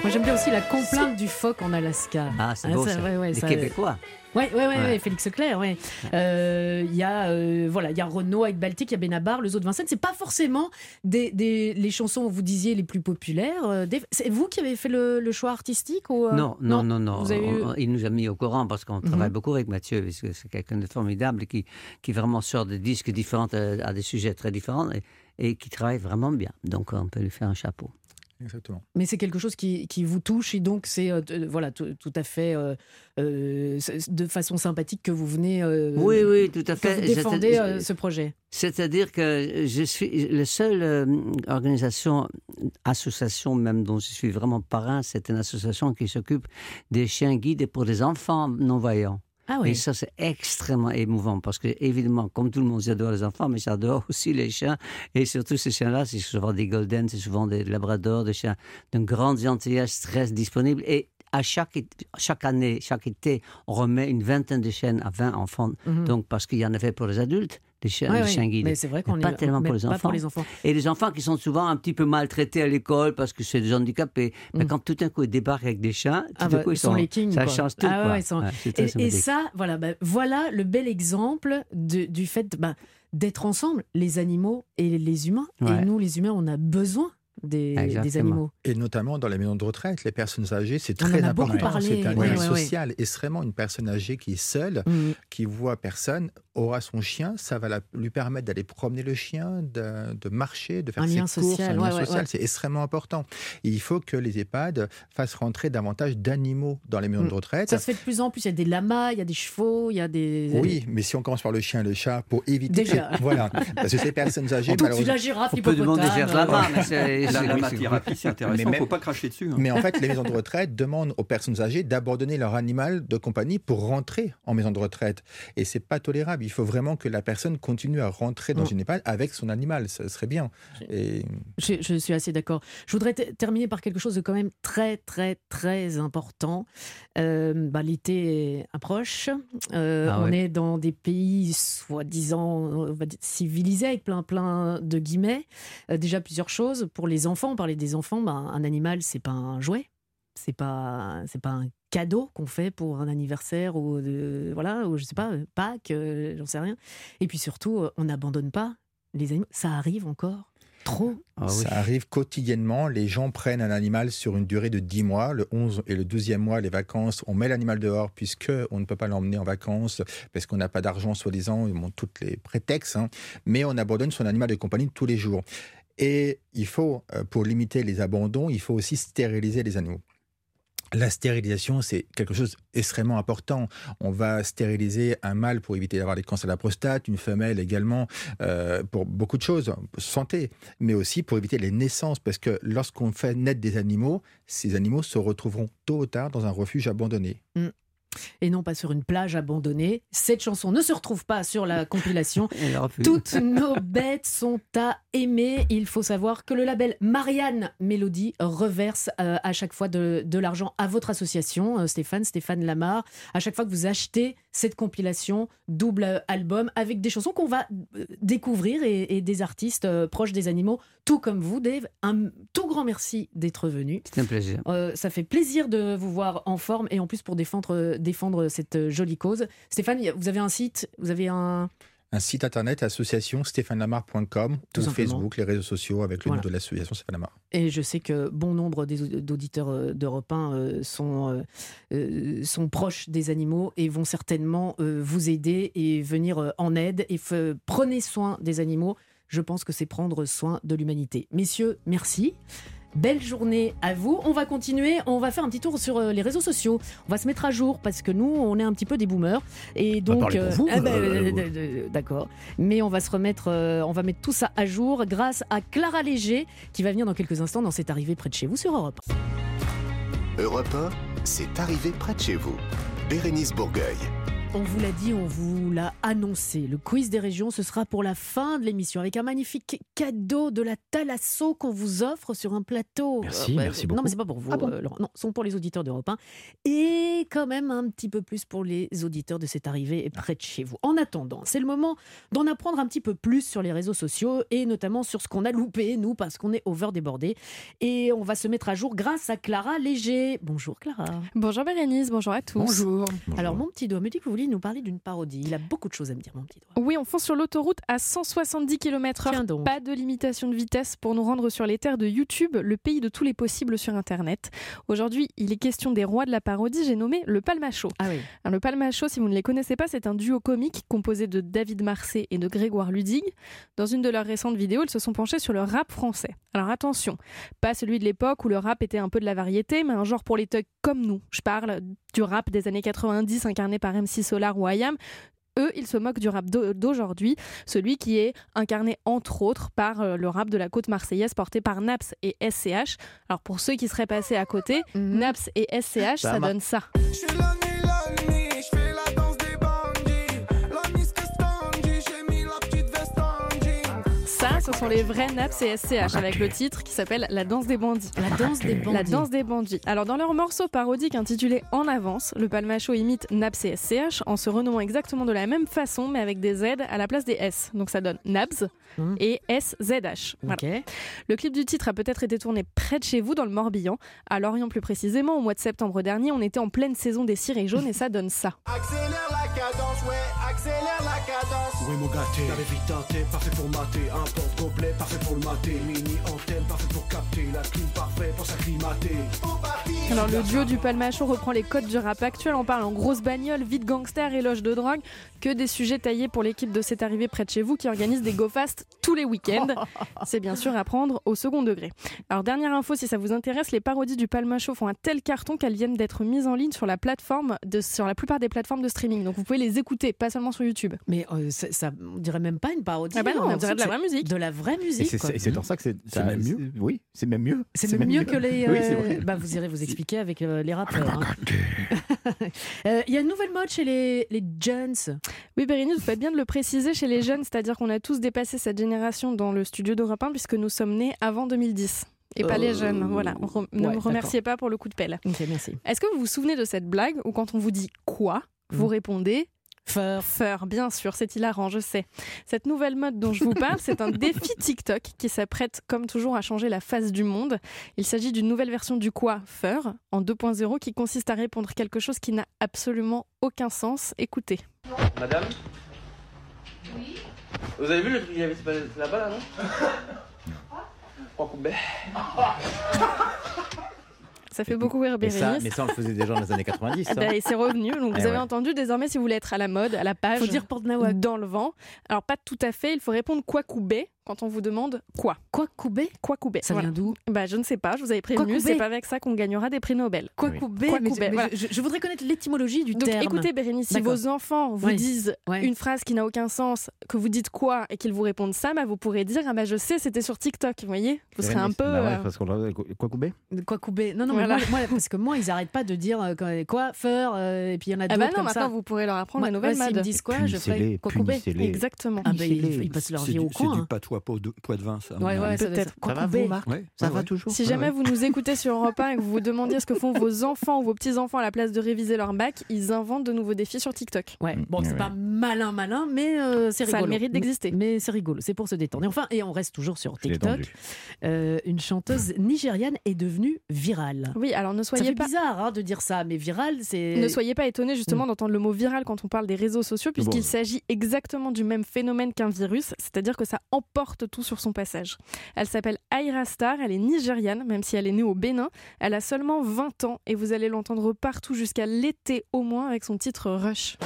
Speaker 1: Moi j'aime bien aussi la complainte du phoque en Alaska.
Speaker 7: Ah, c'est beau, ça. Ouais, Les Québécois.
Speaker 1: Oui, ouais, ouais, Félix Leclerc, ouais. Euh, il y a, euh, voilà, il y a Renault avec Baltic, il y a Benabar, le zoo de Vincennes. C'est pas forcément des, des, les chansons, vous disiez, les plus populaires. Euh, c'est vous qui avez fait le, choix artistique ou
Speaker 7: non, non, non, non, il nous a mis au courant parce qu'on travaille mhm. beaucoup avec Mathieu, puisque c'est quelqu'un de formidable qui, qui vraiment sort des disques différents à, des sujets très différents et, et qui travaille vraiment bien. Donc on peut lui faire un chapeau.
Speaker 6: Exactement.
Speaker 1: Mais c'est quelque chose qui, qui, vous touche et donc c'est euh, voilà tout, à fait euh, euh, de façon sympathique que vous venez
Speaker 7: oui oui tout à fait
Speaker 1: défendez ce projet.
Speaker 7: C'est-à-dire que je suis la seule organisation association même dont je suis vraiment parrain, c'est une association qui s'occupe des chiens guides pour les enfants non voyants.
Speaker 1: Ah et
Speaker 7: ça, c'est extrêmement émouvant parce que, évidemment, comme tout le monde, j'adore les enfants, mais j'adore aussi les chiens. Et surtout, ces chiens-là, c'est souvent des golden, c'est souvent des labradors, des chiens d'une grande gentillesse, très disponibles. Et à chaque, chaque année, chaque été, on remet une vingtaine de chiens à 20 enfants. Mhm. Donc, parce qu'il y en avait pour les adultes des chiens, chiens guides.
Speaker 1: Mais c'est vrai qu'on
Speaker 7: pas tellement pour les, enfants. les, enfants. Et les enfants qui sont souvent un petit peu maltraités à l'école parce que c'est des handicapés. Mais mm. quand tout d'un coup ils débarquent avec des chiens, tout ah d'un bah, coup ils sont, les kings, ça change tout. Ah
Speaker 1: et, ça, voilà, bah, voilà le bel exemple du fait bah, d'être ensemble, les animaux et les humains. Et nous, les humains, on a besoin des, animaux.
Speaker 6: Et notamment dans les maisons de retraite, les personnes âgées, c'est très important. C'est un lien social. Extrêmement, une personne âgée qui est seule, mm. qui voit personne, aura son chien, ça va lui permettre d'aller promener le chien, de, marcher, de faire ses courses. Social, un lien social, c'est extrêmement important. il faut que les EHPAD fassent rentrer davantage d'animaux dans les maisons de mm. retraite.
Speaker 1: Ça se fait de plus en plus. Il y a des lamas, il y a des chevaux, il y a des.
Speaker 6: Oui, mais si on commence par le chien et le chat, pour éviter.
Speaker 1: Déjà.
Speaker 6: Voilà. Parce que ces personnes âgées.
Speaker 1: la girafe,
Speaker 7: on peut demander lama, mais
Speaker 5: La, thérapie, c'est intéressant. Il ne faut pas cracher dessus. Hein.
Speaker 6: Mais en fait, les maisons de retraite demandent aux personnes âgées d'abandonner leur animal de compagnie pour rentrer en maison de retraite. Et c'est pas tolérable. Il faut vraiment que la personne continue à rentrer dans mm. une EHPAD avec son animal. Ça serait bien.
Speaker 1: Et... Je, suis assez d'accord. Je voudrais terminer par quelque chose de quand même très, très, très important. Euh, bah, L'été approche. Euh, ah on est dans des pays soi-disant civilisés avec plein, plein de guillemets. Euh, déjà plusieurs choses. Pour les enfants, on parlait des enfants, bah, un animal, c'est pas un jouet c'est pas c'est pas un cadeau qu'on fait pour un anniversaire ou de, voilà ou je sais pas Pâques j'en sais rien et puis surtout on n'abandonne pas les animaux ça arrive encore Trop
Speaker 6: ah Ça arrive quotidiennement. Les gens prennent un animal sur une durée de 10 mois. Le 11 et le 12e mois, les vacances, on met l'animal dehors puisque on ne peut pas l'emmener en vacances parce qu'on n'a pas d'argent, soi-disant. Ils montrent tous les prétextes. Hein. Mais on abandonne son animal de compagnie tous les jours. Et il faut, euh, pour limiter les abandons, il faut aussi stériliser les animaux. La stérilisation, c'est quelque chose d'extrêmement important. On va stériliser un mâle pour éviter d'avoir des cancers de la prostate, une femelle également euh, pour beaucoup de choses, santé, mais aussi pour éviter les naissances, parce que lorsqu'on fait naître des animaux, ces animaux se retrouveront tôt ou tard dans un refuge abandonné.
Speaker 1: Mm et non pas sur une plage abandonnée. Cette chanson ne se retrouve pas sur la compilation. Toutes nos bêtes sont à aimer. Il faut savoir que le label Marianne Mélodie reverse euh, à chaque fois de, l'argent à votre association, euh, Stéphane, Stéphane Lamar. À chaque fois que vous achetez cette compilation, double album, avec des chansons qu'on va euh, découvrir et, des artistes proches des animaux, tout comme vous, Dave. Un tout grand merci d'être venu.
Speaker 7: C'est un plaisir.
Speaker 1: ça fait plaisir de vous voir en forme et en plus pour défendre défendre cette euh, jolie cause. Stéphane, vous avez un site, vous avez un
Speaker 6: un site internet, association stéphanelamar.com, ou Facebook, les réseaux sociaux avec le nom de l'association Stéphane Lamar.
Speaker 1: Et je sais que bon nombre d'auditeurs euh, d'Europe 1 euh, sont, sont proches des animaux et vont certainement vous aider et venir en aide. Et prenez soin des animaux. Je pense que c'est prendre soin de l'humanité. Messieurs, merci. Belle journée à vous. On va continuer. On va faire un petit tour sur euh, les réseaux sociaux. On va se mettre à jour parce que nous, on est un petit peu des boomers. Et donc,
Speaker 4: euh, ah
Speaker 1: euh, d'accord. Mais on va se remettre, on va mettre tout ça à jour grâce à Clara Léger qui va venir dans quelques instants dans cette arrivée près de chez vous sur Europe.
Speaker 3: Europe 1, c'est arrivé près de chez vous. Bérénice Bourgueil.
Speaker 1: On vous l'a dit, on vous l'a annoncé. Le quiz des régions, ce sera pour la fin de l'émission avec un magnifique cadeau de la Thalasso qu'on vous offre sur un plateau.
Speaker 4: Merci, euh, merci beaucoup.
Speaker 1: Non, mais c'est pas pour vous, ah euh, Non, ce sont pour les auditeurs d'Europe 1 et quand même un petit peu plus pour les auditeurs de cette arrivée près de chez vous. En attendant, c'est le moment d'en apprendre un petit peu plus sur les réseaux sociaux et notamment sur ce qu'on a loupé, nous, parce qu'on est over débordé. Et on va se mettre à jour grâce à Clara Léger. Bonjour Clara.
Speaker 9: Bonjour Bérénice, bonjour à tous.
Speaker 1: Bonjour. Alors, mon petit doigt me dit que vous nous parler d'une parodie. Il a beaucoup de choses à me dire, mon petit doigt.
Speaker 9: Oui, on fonce sur l'autoroute à 170 km/h. Pas de limitation de vitesse pour nous rendre sur les terres de YouTube, le pays de tous les possibles sur Internet. Aujourd'hui, il est question des rois de la parodie. J'ai nommé le Palmacho.
Speaker 1: Ah oui.
Speaker 9: le Palmacho, si vous ne les connaissez pas, c'est un duo comique composé de David Marseille et de Grégoire Ludig. Dans une de leurs récentes vidéos, ils se sont penchés sur le rap français. Alors attention, pas celui de l'époque où le rap était un peu de la variété, mais un genre pour les thugs comme nous. Je parle du rap des années 90 incarné par MC Solar ou IAM. Eux, ils se moquent du rap d'aujourd'hui, celui qui est incarné entre autres par euh, le rap de la côte marseillaise porté par Naps et SCH. Alors pour ceux qui seraient passés à côté, mhm. Naps et SCH, ça, donne ça. Ce sont les vrais Naps et SCH avec le titre qui s'appelle La danse des bandits.
Speaker 1: La danse des bandits.
Speaker 9: La danse des bandits. Alors dans leur morceau parodique intitulé En avance, le Palmacho imite Naps et SCH en se renommant exactement de la même façon mais avec des Z à la place des S. Donc ça donne Nabs mmh. et SZH. Voilà. Le clip du titre a peut-être été tourné près de chez vous dans le Morbihan, à Lorient plus précisément au mois de septembre dernier. On était en pleine saison des cirés jaunes et ça donne ça. Accélère la cadence, ouais, accélère la cadence. Oui mon gâté, t'avais vite tenté, parfait pour mater, un
Speaker 10: porte-gobelet, parfait pour le mater. Mini antenne, parfait. La clim parfait pour s'acclimater.
Speaker 9: Alors le duo du Palmacho reprend les codes du rap actuel. On parle en grosse bagnole, vite gangster, éloge de drogue. Que des sujets taillés pour l'équipe de C'est arrivé près de chez vous qui organise des go fast tous les week-ends. C'est bien sûr à prendre au second degré. Alors dernière info, si ça vous intéresse, les parodies du Palmacho font un tel carton qu'elles viennent d'être mises en ligne sur la plateforme, de, sur la plupart des plateformes de streaming. Donc vous pouvez les écouter, pas seulement sur YouTube.
Speaker 1: Mais euh, ça, ça, on dirait même pas une parodie.
Speaker 9: Ah bah non,
Speaker 1: a
Speaker 9: on dirait de la vraie musique.
Speaker 1: De la vraie musique.
Speaker 4: Et c'est- en ça que c'est
Speaker 6: C'est même mieux.
Speaker 4: Oui, c'est même mieux.
Speaker 1: C'est même mieux que les.
Speaker 4: Oui,
Speaker 1: euh,
Speaker 4: vrai.
Speaker 1: bah, vous irez vous expliquer avec euh, les rappeurs. hein. Euh, Il y a une nouvelle mode chez les, les Jones.
Speaker 9: Oui, Bérénice, vous faites bien de le préciser chez les jeunes, c'est-à-dire qu'on a tous dépassé cette génération dans le studio d'Europe 1 puisque nous sommes nés avant 2010. Et pas les jeunes, voilà. Re- ne me remerciez pas pour le coup de pelle.
Speaker 1: Ok, merci.
Speaker 9: Est-ce que vous vous souvenez de cette blague où quand on vous dit quoi, vous
Speaker 1: Mm.
Speaker 9: répondez
Speaker 1: Feur.
Speaker 9: Feur, bien sûr, c'est hilarant, je sais. Cette nouvelle mode dont je vous parle, c'est un défi TikTok qui s'apprête, comme toujours, à changer la face du monde. Il s'agit d'une nouvelle version du quoi Feur en 2.0 qui consiste à répondre quelque chose qui n'a absolument aucun sens. Écoutez.
Speaker 11: Madame Oui Vous avez vu le truc qu'il y avait là-bas, là, non? Coups de baie.
Speaker 9: Ça fait beaucoup rire
Speaker 4: Mais ça,
Speaker 9: Bérénice.
Speaker 4: mais ça, on le faisait déjà dans les années 90.
Speaker 9: Ah bah, et c'est revenu. Donc
Speaker 4: Eh
Speaker 9: vous avez
Speaker 4: ouais.
Speaker 9: entendu désormais si vous voulez être à la mode, à la page.
Speaker 1: Faut dire
Speaker 9: dans le vent. Alors pas tout à fait. Il faut répondre quoi coubé quand on vous demande quoi.
Speaker 1: Quoi, Koubé
Speaker 9: Quoi coubé.
Speaker 1: Ça
Speaker 9: Voilà.
Speaker 1: vient d'où?
Speaker 9: Bah je ne sais pas. Je vous avais prévenu. C'est pas avec ça qu'on gagnera des prix Nobel.
Speaker 1: Quoi,
Speaker 4: Oui.
Speaker 1: Koubé
Speaker 9: Quoi,
Speaker 1: mais-
Speaker 9: Koubé,
Speaker 1: mais
Speaker 9: voilà.
Speaker 1: je, je voudrais connaître l'étymologie du
Speaker 9: Donc
Speaker 1: terme.
Speaker 9: écoutez Bérénice, si vos enfants vous
Speaker 1: Oui.
Speaker 9: disent
Speaker 1: Ouais.
Speaker 9: une phrase qui n'a aucun sens, que vous dites quoi et qu'ils vous répondent ça, bah, vous pourrez dire ah bah je sais c'était sur TikTok, vous voyez? Vous serez un peu
Speaker 4: Bah ouais,
Speaker 9: euh,
Speaker 4: parce quoi couper
Speaker 1: Quoi Koubé Non, non, mais moi, moi, parce que moi, ils arrêtent pas de dire euh, quoi- quoi, feur, euh, et puis il y en a
Speaker 9: Ah
Speaker 1: d'autres
Speaker 9: bah non, maintenant vous pourrez leur apprendre
Speaker 1: Moi,
Speaker 9: la nouvelle
Speaker 1: me
Speaker 9: mode.
Speaker 1: disent quoi, je ferai
Speaker 4: Punissez-les,
Speaker 1: quoi
Speaker 4: punissez-les.
Speaker 9: Exactement.
Speaker 1: Ah bah, ils, ils passent leur vie au
Speaker 5: c'est
Speaker 1: coin.
Speaker 5: Pot de, poids de vin, ça.
Speaker 1: Ouais, ouais, ça être
Speaker 4: Ça va vous, Marc
Speaker 5: Ouais,
Speaker 4: Ça
Speaker 5: ouais,
Speaker 4: va
Speaker 5: ouais.
Speaker 4: toujours
Speaker 9: Si jamais
Speaker 4: ouais.
Speaker 9: vous nous écoutez sur Europe 1 et que vous vous demandiez ce que font vos enfants ou vos petits-enfants à la place de réviser leur bac, ils inventent de nouveaux défis sur TikTok.
Speaker 1: Ouais. Bon, c'est
Speaker 4: Ouais.
Speaker 1: pas malin, malin, mais euh, c'est
Speaker 9: Ça a
Speaker 1: rigolo.
Speaker 9: le mérite d'exister.
Speaker 1: Mais, mais c'est rigolo, c'est pour se détendre. Et enfin, et on reste toujours sur TikTok. Euh, une chanteuse nigériane est devenue virale.
Speaker 9: Oui, alors ne
Speaker 1: Ça
Speaker 9: soyez
Speaker 1: fait
Speaker 9: pas
Speaker 1: bizarre hein, de dire ça, mais viral, c'est.
Speaker 9: Ne soyez pas étonnés
Speaker 1: Mm.
Speaker 9: justement d'entendre le mot viral quand on parle des réseaux sociaux, puisqu'il
Speaker 4: Bon.
Speaker 9: s'agit exactement du même phénomène qu'un virus, c'est-à-dire que ça emporte tout sur son passage. Elle s'appelle Aira Star, elle est nigériane, même si elle est née au Bénin. Elle a seulement 20 ans et vous allez l'entendre partout jusqu'à l'été au moins avec son titre Rush.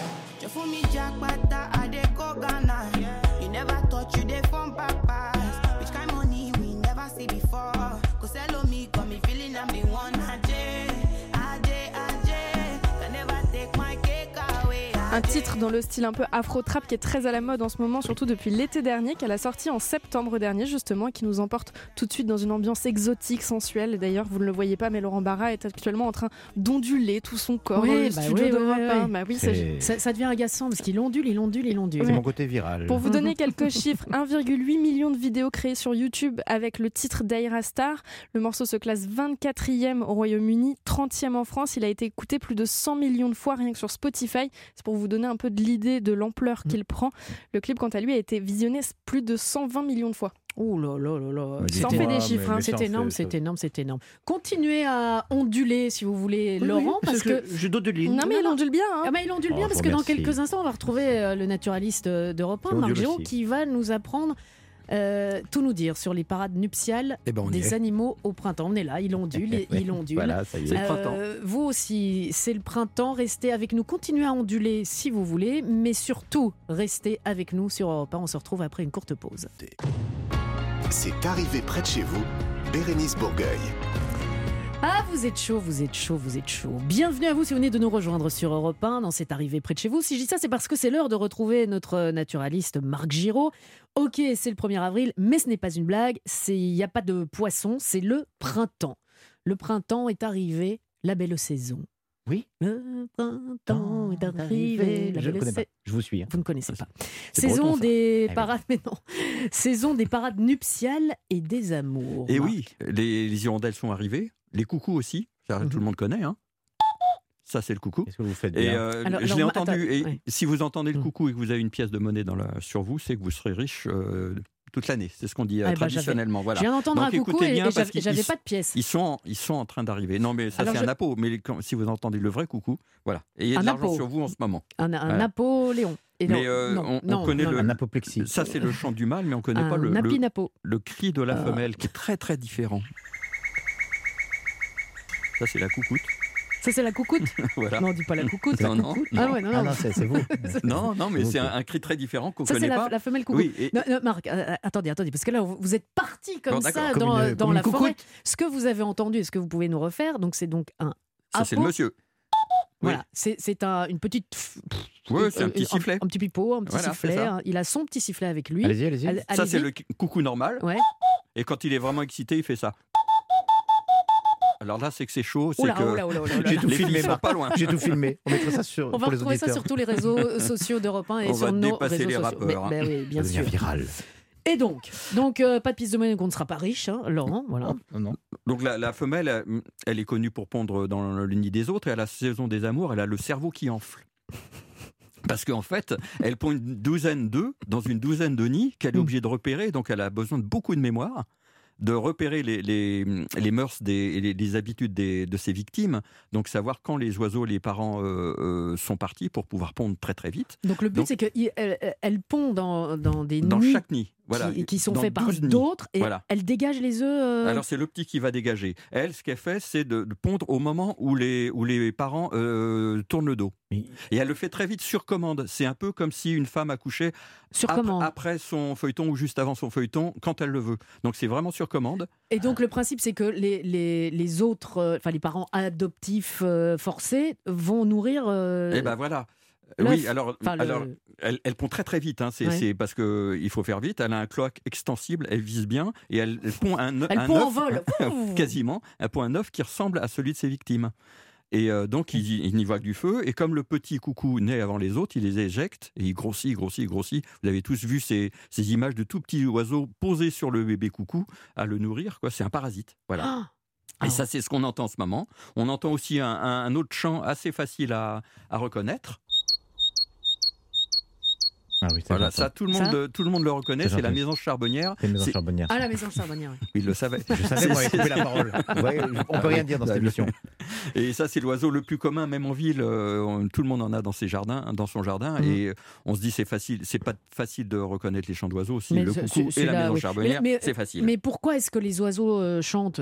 Speaker 9: Un titre dans le style un peu afro-trap qui est très à la mode en ce moment, surtout depuis l'été dernier, qu'elle a sorti en septembre dernier justement, et qui nous emporte tout de suite dans une ambiance exotique, sensuelle. D'ailleurs, vous ne le voyez pas, mais Laurent Barra est actuellement en train d'onduler tout son corps
Speaker 1: Oui,
Speaker 9: dans le
Speaker 1: bah
Speaker 9: studio
Speaker 1: oui,
Speaker 9: d'Europe
Speaker 1: oui,
Speaker 9: 1.
Speaker 1: oui.
Speaker 9: Bah C'est
Speaker 1: Ça, ça devient agaçant parce qu'il ondule, il ondule, il ondule.
Speaker 4: c'est mon côté viral.
Speaker 9: Pour vous donner quelques chiffres, 1,8 million de vidéos créées sur YouTube avec le titre d'Aira Star. Le morceau se classe 24e au Royaume-Uni, 30e en France. Il a été écouté plus de 100 millions de fois rien que sur Spotify. C'est pour vous donner un peu de l'idée de l'ampleur qu'il prend. Le clip, quant à lui, a été visionné plus de 120 millions de fois.
Speaker 1: Oh là là là là.
Speaker 4: Mais
Speaker 9: Ça en fait des chiffres,
Speaker 4: mais-
Speaker 9: hein.
Speaker 4: mais
Speaker 1: C'est énorme, c'est énorme, c'est énorme. Continuez à onduler si vous voulez,
Speaker 4: Oui,
Speaker 1: Laurent,
Speaker 4: oui,
Speaker 1: parce que.
Speaker 4: je doute de l'île.
Speaker 9: Non, mais il ondule bien. hein.
Speaker 1: Ah bah, il ondule
Speaker 4: Oh,
Speaker 1: bien
Speaker 4: je
Speaker 1: parce
Speaker 4: vous
Speaker 1: que dans
Speaker 4: remercie.
Speaker 1: quelques instants, on va retrouver euh, le naturaliste euh, d'Europe 1,
Speaker 4: Qui
Speaker 1: Marc Giraud, qui va nous apprendre euh, tout nous dire sur les parades nuptiales
Speaker 5: Eh ben,
Speaker 1: des animaux au printemps. On est là, il ondule, il- il ondule.
Speaker 4: Voilà, ça y
Speaker 5: C'est
Speaker 4: est.
Speaker 5: le printemps.
Speaker 1: Euh, vous aussi, c'est le printemps. Restez avec nous. Continuez à onduler si vous voulez, mais surtout, restez avec nous sur Europe 1. On se retrouve après une courte pause.
Speaker 3: C'est arrivé près de chez vous, Bérénice Bourgueil.
Speaker 1: Ah, vous êtes chaud, vous êtes chaud, vous êtes chaud. Bienvenue à vous si vous venez de nous rejoindre sur Europe 1 dans cette arrivée près de chez vous. Si je dis ça, c'est parce que c'est l'heure de retrouver notre naturaliste Marc Giraud. Ok, c'est le 1er avril, mais ce n'est pas une blague. Il n'y a pas de poisson, c'est le printemps. Le printemps est arrivé, la belle saison.
Speaker 4: Oui.
Speaker 1: Le printemps est arrivé,
Speaker 4: Je ne connais pas. Je vous suis. hein.
Speaker 1: Vous ne connaissez pas. Saison des
Speaker 4: Eh oui.
Speaker 1: parades, mais non. Saison des parades nuptiales et des amours.
Speaker 5: Et
Speaker 1: Marc.
Speaker 5: oui, les, les hirondelles sont arrivées, les coucous aussi, ça,
Speaker 1: Mhm.
Speaker 5: tout le monde connaît. Hein. Ça, c'est le coucou.
Speaker 4: Qu'est-ce que vous faites
Speaker 5: Et
Speaker 4: bien
Speaker 5: euh,
Speaker 1: Alors,
Speaker 5: je l'ai entendu.
Speaker 1: attends,
Speaker 5: et
Speaker 1: ouais.
Speaker 5: si vous entendez le
Speaker 1: Mm.
Speaker 5: coucou et que vous avez une pièce de monnaie dans la, sur vous, c'est que vous serez riche euh, toute l'année. C'est ce qu'on dit euh,
Speaker 1: Ah, bah, j'avais-
Speaker 5: traditionnellement. Voilà.
Speaker 1: Je viens d'entendre un coucou
Speaker 5: écoutez
Speaker 1: et,
Speaker 5: bien
Speaker 1: et
Speaker 5: parce
Speaker 1: j'avais pas de pièce.
Speaker 5: Ils sont, ils sont en train d'arriver. Non, mais ça, c'est
Speaker 1: je-
Speaker 5: un apo. Mais quand- si vous entendez le vrai coucou, voilà. Et il y a
Speaker 1: Un
Speaker 5: de l'argent sur vous en ce moment.
Speaker 1: Un, un
Speaker 5: Voilà.
Speaker 1: Napoléon.
Speaker 5: mais euh, on, connaît le.
Speaker 4: Un apoplexie.
Speaker 5: Ça, c'est le chant du mâle, mais on ne connaît pas le, le, le, cri de la femelle, qui est très très différent. Ça, c'est la coucoute.
Speaker 1: Ça, c'est la coucoute
Speaker 5: voilà.
Speaker 1: Non, on dit pas la coucoute.
Speaker 5: Non, non.
Speaker 1: Ah ouais, non,
Speaker 4: non. Ah c'est vous.
Speaker 5: non, non, mais c'est un, cri très différent qu'on connaît
Speaker 1: pas.
Speaker 5: Ça,
Speaker 1: c'est la, femelle coucoute. Oui, Marc, euh, euh, attendez, attendez, parce que là, vous êtes parti comme ça dans, dans la forêt. Ce que vous avez entendu, est-ce que vous pouvez nous refaire Donc, c'est donc un.
Speaker 5: Ça, c'est le monsieur.
Speaker 1: Voilà, c'est un, une petite.
Speaker 5: Oui, c'est un petit sifflet.
Speaker 1: Un, petit pipeau, un petit sifflet. Hein. Il a son petit sifflet avec lui.
Speaker 4: Allez-y, allez-y.
Speaker 5: ça, c'est le coucou normal.
Speaker 1: Ouais.
Speaker 5: Et quand il est vraiment excité, il fait ça. Alors là, c'est que c'est chaud. C'est
Speaker 4: que j'ai tout filmé,
Speaker 5: pas loin.
Speaker 4: J'ai tout filmé. On mettra ça sur.
Speaker 1: On va retrouver ça sur tous les réseaux sociaux d'Europe 1 et
Speaker 5: on
Speaker 1: sur
Speaker 5: va
Speaker 1: nos réseaux
Speaker 5: les
Speaker 1: sociaux.
Speaker 5: rappeurs.
Speaker 1: Mais,
Speaker 5: hein.
Speaker 1: mais oui, bien sûr.
Speaker 4: viral.
Speaker 1: Et donc, donc euh, pas de piste de monnaie, on ne sera pas riche, hein, Laurent. Voilà.
Speaker 5: Non, non. Donc la, la, femelle, elle est connue pour pondre dans le nid des autres et à la saison des amours, elle a le cerveau qui enfle. Parce qu'en fait, elle pond une douzaine d'œufs dans une douzaine de nids qu'elle est obligée de repérer, donc elle a besoin de beaucoup de mémoire de repérer les, les, les mœurs des, les, les habitudes des, de ses victimes, donc savoir quand les oiseaux, les parents euh, euh, sont partis pour pouvoir pondre très très vite.
Speaker 1: Donc le but c'est qu'elle elle pond dans, dans des
Speaker 5: dans
Speaker 1: nids
Speaker 5: chaque nid. Voilà,
Speaker 1: qui, qui sont faits par d'autres et
Speaker 5: voilà.
Speaker 1: elle dégage les œufs. Euh...
Speaker 5: Alors c'est le petit qui va dégager. Elle, ce qu'elle fait, c'est de, de, pondre au moment où les, où les parents euh, tournent le dos.
Speaker 4: Oui.
Speaker 5: Et elle le fait très vite sur commande. C'est un peu comme si une femme accouchait
Speaker 1: sur
Speaker 5: ap
Speaker 1: commande.
Speaker 5: après son feuilleton ou juste avant son feuilleton, quand elle le veut. Donc c'est vraiment sur commande.
Speaker 1: Et donc le principe, c'est que les, les, les autres, euh, enfin les parents adoptifs euh, forcés vont nourrir. Euh,
Speaker 5: Et ben voilà. Oui, alors, enfin, alors le... elle, elle, pond très très vite. Hein. C'est ouais. parce qu'il faut faire vite. Elle a un cloaque extensible, elle vise bien et elle, elle pond un,
Speaker 1: elle
Speaker 5: un
Speaker 1: pond
Speaker 5: œuf,
Speaker 1: en vol.
Speaker 5: quasiment. Elle pond un œuf qui ressemble à celui de ses victimes. Et euh, donc, il, il n'y voit que du feu. Et comme le petit coucou naît avant les autres, il les éjecte et il grossit, grossit, grossit. Vous avez tous vu ces, ces images de tout petits oiseaux posés sur le bébé coucou à le nourrir. Quoi. C'est un parasite. Voilà.
Speaker 1: Oh
Speaker 5: et ça, c'est ce qu'on entend en ce moment. On entend aussi un, un, un autre chant assez facile à, à reconnaître.
Speaker 4: Ah oui,
Speaker 5: voilà, ça, tout le monde, le, tout le monde le reconnaît. C'est la maison charbonnière.
Speaker 4: C'est maison charbonnière.
Speaker 1: Ah, la maison charbonnière. Oui.
Speaker 5: Il le savait.
Speaker 4: Je savais, moi, couper la parole. Ouais, on peut rien dire dans cette émission.
Speaker 5: Et ça, c'est l'oiseau le plus commun, même en ville. Euh, tout le monde en a dans ses jardins, dans son jardin. Mmh. Et on se dit, c'est facile. C'est pas facile de reconnaître les chants d'oiseaux. Si mais le coucou et la maison oui. charbonnière, c'est facile.
Speaker 1: Mais pourquoi est-ce que les oiseaux euh, chantent?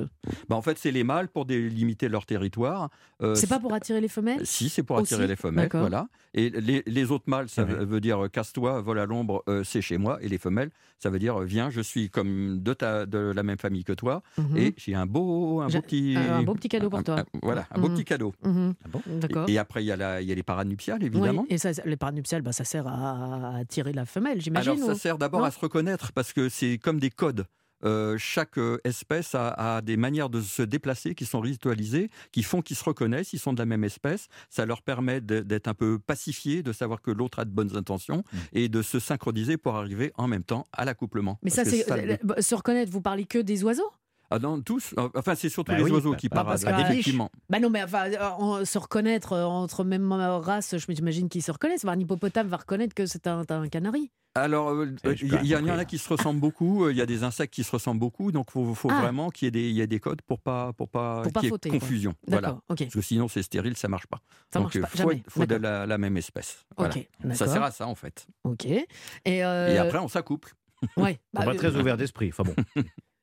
Speaker 5: Bah, En fait, c'est les mâles pour délimiter leur territoire.
Speaker 1: Euh, c'est pas pour attirer les femelles?
Speaker 5: Si, c'est pour attirer les femelles. Voilà. Et les, autres mâles, ça veut dire casse-toi, vole à l'ombre, euh, c'est chez moi. Et les femelles, ça veut dire viens, je suis comme de, ta, de la même famille que toi.
Speaker 1: Mhm.
Speaker 5: Et j'ai un beau, un beau petit.
Speaker 1: Un, beau petit cadeau pour toi.
Speaker 5: Un, voilà, un beau petit cadeau.
Speaker 1: Mmh. Ah bon? D'accord.
Speaker 5: Et, et, après, il y, a la, il y a les parades nuptiales, évidemment.
Speaker 1: Oui, et ça, les parades nuptiales, bah, ça sert à, à attirer la femelle, j'imagine.
Speaker 5: Alors, ça sert d'abord à se reconnaître parce que c'est comme des codes. Euh, chaque espèce a, a, des manières de se déplacer qui sont ritualisées, qui font qu'ils se reconnaissent, ils sont de la même espèce. Ça leur permet d'être un peu pacifiés, de savoir que l'autre a de bonnes intentions mmh. et de se synchroniser pour arriver en même temps à l'accouplement.
Speaker 1: Mais ça, c'est se reconnaître. Vous parlez que des oiseaux?
Speaker 5: Ah non, tous. Enfin, c'est surtout bah les oui, oiseaux bah, qui
Speaker 1: bah,
Speaker 5: paradent, effectivement.
Speaker 1: Bah non, mais enfin, on, se reconnaître entre même races, je m'imagine qu'ils se reconnaissent. Un hippopotame va reconnaître que c'est un, un, canari.
Speaker 5: Alors, il euh, y, y, en a qui se ressemblent beaucoup. Il y a des insectes qui se ressemblent beaucoup. Donc, il faut, faut ah. vraiment qu'il y, y, ait des codes pour pas pour pas,
Speaker 1: pour pas
Speaker 5: qu'il y ait
Speaker 1: fauter,
Speaker 5: confusion. Voilà.
Speaker 1: Okay.
Speaker 5: Parce que sinon, c'est stérile, ça marche pas.
Speaker 1: Ça
Speaker 5: donc,
Speaker 1: marche pas.
Speaker 5: faut,
Speaker 1: Jamais.
Speaker 5: faut de la, la, même espèce. Voilà.
Speaker 1: Okay.
Speaker 5: Ça sert à ça, en fait.
Speaker 1: Ok. Et, euh...
Speaker 5: Et après, on s'accouple.
Speaker 1: Ouais.
Speaker 4: Bah, pas très ouvert d'esprit. Enfin bon.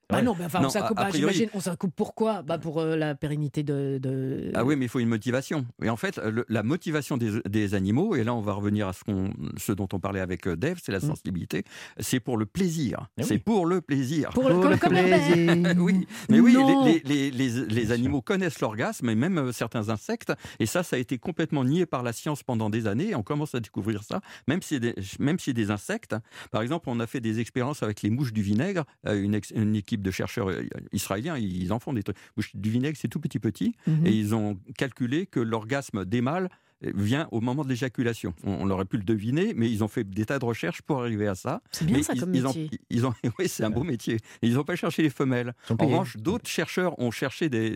Speaker 1: Bah non, enfin, on on s'accoupe pourquoi? Bah Pour euh, la pérennité de, de,
Speaker 5: Ah oui, mais il faut une motivation. Et en fait, le, la motivation des, des, animaux, et là on va revenir à ce, dont on parlait avec Dave, c'est la sensibilité, mmh. c'est pour le plaisir.
Speaker 4: Eh
Speaker 5: c'est pour le plaisir.
Speaker 1: Pour, pour le, plaisir.
Speaker 5: oui, mais oui, les, les, les, les, animaux connaissent l'orgasme, et même euh, certains insectes, et ça, ça a été complètement nié par la science pendant des années, et on commence à découvrir ça, même si des, même si des insectes. Par exemple, on a fait des expériences avec les mouches du vinaigre, euh, une, une équipe de chercheurs israéliens, ils en font des trucs. Du vinaigre, c'est tout petit petit,
Speaker 1: Mhm.
Speaker 5: mmh. et ils ont calculé que l'orgasme des mâles vient au moment de l'éjaculation. On, on, aurait pu le deviner, mais ils ont fait des tas de recherches pour arriver à ça.
Speaker 1: C'est bien
Speaker 5: mais
Speaker 1: ça
Speaker 5: ils,
Speaker 1: comme
Speaker 5: ils
Speaker 1: métier.
Speaker 5: Ont, ils ont, oui, c'est un beau métier. Ils n'ont pas cherché les femelles. En revanche, d'autres chercheurs ont cherché des,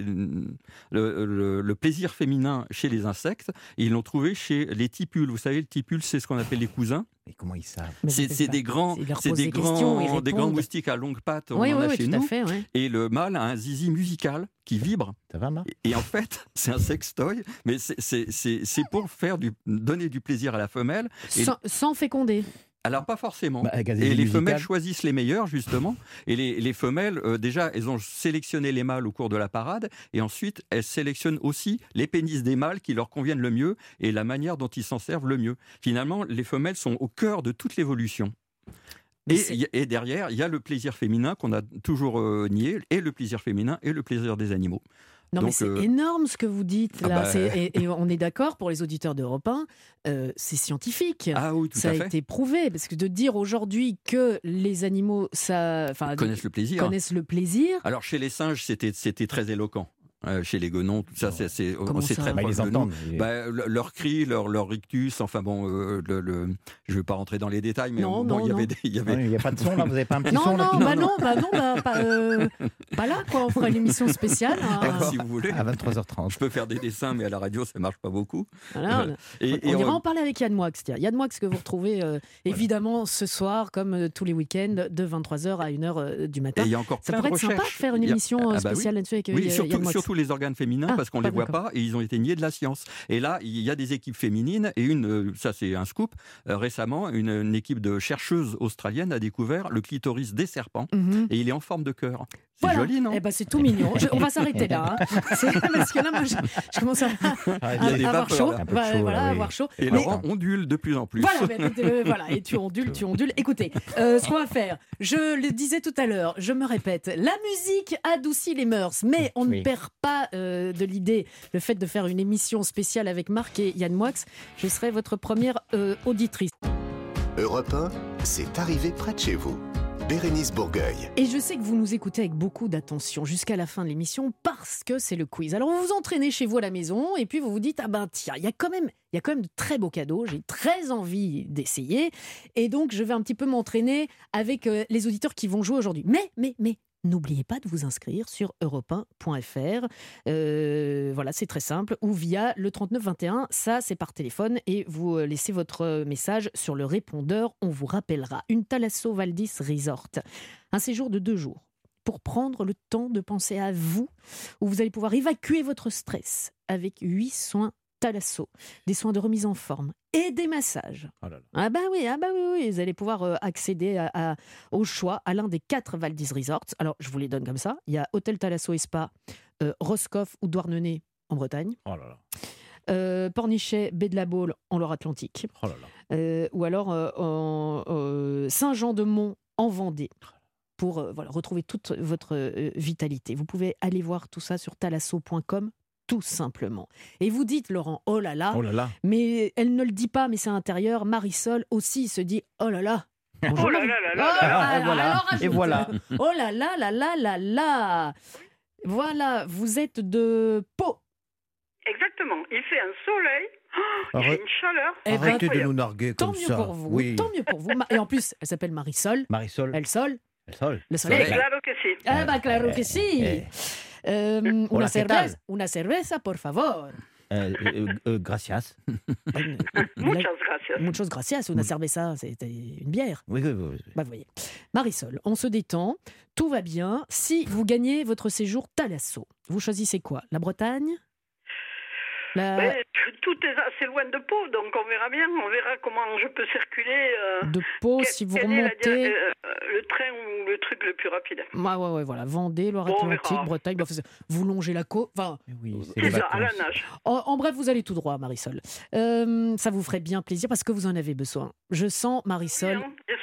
Speaker 5: le, le, le, plaisir féminin chez les insectes, et ils l'ont trouvé chez les tipules. Vous savez, le tipule, c'est ce qu'on appelle les cousins.
Speaker 4: Mais comment ils savent?
Speaker 5: C'est des grands, c'est des grands, des grands moustiques à longues pattes. On
Speaker 1: oui,
Speaker 5: en
Speaker 1: oui,
Speaker 5: a
Speaker 1: oui,
Speaker 5: chez
Speaker 1: tout
Speaker 5: nous.
Speaker 1: À fait, ouais.
Speaker 5: Et le mâle a un zizi musical qui vibre.
Speaker 4: Ça va, Marc?
Speaker 5: Et en fait, c'est un sextoy, mais c'est pour faire du, donner du plaisir à la femelle.
Speaker 1: Sans, sans féconder
Speaker 5: alors pas forcément. Bah, et les femelles choisissent les meilleurs justement. Et les, femelles, euh, déjà, elles ont sélectionné les mâles au cours de la parade, et ensuite elles sélectionnent aussi les pénis des mâles qui leur conviennent le mieux et la manière dont ils s'en servent le mieux. Finalement, les femelles sont au cœur de toute l'évolution. Et, derrière, il y a le plaisir féminin qu'on a toujours euh, nié, et le plaisir féminin et le plaisir des animaux.
Speaker 1: Non, mais c'est euh, énorme ce que vous dites ah là. Bah, et, on est d'accord pour les auditeurs d'Europe 1, euh, c'est scientifique.
Speaker 5: Ah oui, tout
Speaker 1: ça
Speaker 5: a
Speaker 1: été prouvé. Parce que de dire aujourd'hui que les animaux ça,
Speaker 5: connaissent le plaisir.
Speaker 1: Connaissent le plaisir.
Speaker 5: Alors chez les singes, c'était très éloquent. Euh, chez les gonoms, tout ça, c'est c'est très
Speaker 4: bah,
Speaker 5: proche bah, leur cri, leur, leur rictus, enfin bon, euh, le, je ne vais pas rentrer dans les détails, mais
Speaker 1: non,
Speaker 5: bon,
Speaker 1: il y
Speaker 5: avait
Speaker 4: il y avait. Il n'y a pas de son là, vous n'avez pas un petit
Speaker 1: son
Speaker 4: là
Speaker 1: Non, bah non, bah non, bah, pas, euh, pas, là quoi. On fera une émission spéciale.
Speaker 5: Hein. Si vous voulez.
Speaker 4: À 23h30.
Speaker 5: Je peux faire des dessins, mais à la radio, ça marche pas beaucoup.
Speaker 1: Voilà, et, on, ira en parler avec Yann Moix. Yann Moix que vous retrouvez évidemment ce soir, comme tous les week-ends, de 23h à 1h du matin.
Speaker 5: Et il y a encore
Speaker 1: ça pourrait être sympa de faire une émission ah bah spéciale là-dessus avec
Speaker 5: oui, les organes féminins ah, parce qu'on ne les voit pas et ils ont été niés de la science. Et là, il y a des équipes féminines et une, euh, ça c'est un scoop, euh, récemment, une, équipe de chercheuses australiennes a découvert le clitoris des serpents mhm. et il est en forme de cœur. C'est joli, non?
Speaker 1: Eh ben, C'est tout mignon. on va s'arrêter là. Hein. Parce que là, moi, je, commence à, ah, avoir, chaud. voilà, avoir chaud.
Speaker 5: Et Laurent ondule de plus en plus.
Speaker 1: Voilà, euh, voilà. et tu ondules, tu ondules. Écoutez, ce qu'on va faire, je le disais tout à l'heure, je me répète, la musique adoucit les mœurs, mais on ne perd pas de l'idée, le fait de faire une émission spéciale avec Marc et Yann Moix. Je serai votre première euh, auditrice.
Speaker 3: Europe 1, c'est arrivé près de chez vous. Bérénice Bourgueil.
Speaker 1: Et je sais que vous nous écoutez avec beaucoup d'attention jusqu'à la fin de l'émission parce que c'est le quiz. Alors vous vous entraînez chez vous à la maison et puis vous vous dites ah ben tiens, il y a quand même il y a quand même de très beaux cadeaux, j'ai très envie d'essayer et donc je vais un petit peu m'entraîner avec euh, les auditeurs qui vont jouer aujourd'hui. Mais mais mais n'oubliez pas de vous inscrire sur europe euh, voilà, c'est très simple. Ou via le 3921, ça c'est par téléphone et vous euh, laissez votre message sur le répondeur. On vous rappellera. Une Thalasso Valdis Resort. Un séjour de deux jours pour prendre le temps de penser à vous, où vous allez pouvoir évacuer votre stress avec huit soins Thalasso, des soins de remise en forme et des massages. Oh ah bah oui, ah bah oui, oui, vous allez pouvoir euh, accéder au choix à l'un des quatre Valdis Resorts. Alors je vous les donne comme ça. Il y a Hôtel Thalasso et Spa, euh, Roscoff ou Douarnenez en Bretagne.
Speaker 4: Oh là là.
Speaker 1: Euh, Pornichet, Baie de la Baule en Loire-Atlantique.
Speaker 4: Oh
Speaker 1: ou alors Saint-Jean-de-Mont en Vendée pour voilà, retrouver toute votre vitalité. Vous pouvez aller voir tout ça sur talasso.com tout simplement. Et vous dites, Laurent, oh là là,
Speaker 4: oh là, là.
Speaker 1: mais elle ne le dit pas, mais c'est intérieur. Marisol aussi se dit, oh là là.
Speaker 12: oh là là là là,
Speaker 4: et voilà. et voilà.
Speaker 1: oh là là là là là là. Voilà, vous êtes de Pau.
Speaker 12: Exactement. Il fait un soleil. Oh, il fait une chaleur.
Speaker 4: Eh ben, Arrêtez de nous narguer
Speaker 1: comme
Speaker 4: tant
Speaker 1: ça. Mieux pour vous. Oui. Tant mieux pour vous. Et en plus, elle s'appelle Marisol.
Speaker 4: Marisol.
Speaker 1: Elle sol.
Speaker 4: El sol.
Speaker 1: Le soleil.
Speaker 12: Claro que sí.
Speaker 1: Ah, bah, claro que sí. Eh. Um, una, cerveza, una cerveza, por favor.
Speaker 4: Eh, eh, eh, gracias.
Speaker 12: Muchas gracias.
Speaker 1: Muchas gracias. Una cerveza, c'était une bière.
Speaker 4: Oui, oui, oui.
Speaker 1: Bah, vous voyez. Marisol, on se détend, tout va bien. Si vous gagnez votre séjour Talasso, vous choisissez quoi La Bretagne?
Speaker 12: Tout est assez loin de Pau, donc on verra bien. On verra comment je peux circuler.
Speaker 1: Euh, de Pau, si vous remontez.
Speaker 12: Euh, le train ou le truc le plus rapide.
Speaker 1: Ouais, ouais, ouais voilà. Vendée, Loire-Atlantique, Bretagne. Bah, vous longez la côte. Enfin,
Speaker 12: oui, c'est ça, à la nage.
Speaker 1: En, bref, vous allez tout droit, Marisol. Euh, ça vous ferait bien plaisir parce que vous en avez besoin. Je sens, Marisol.
Speaker 12: J'ai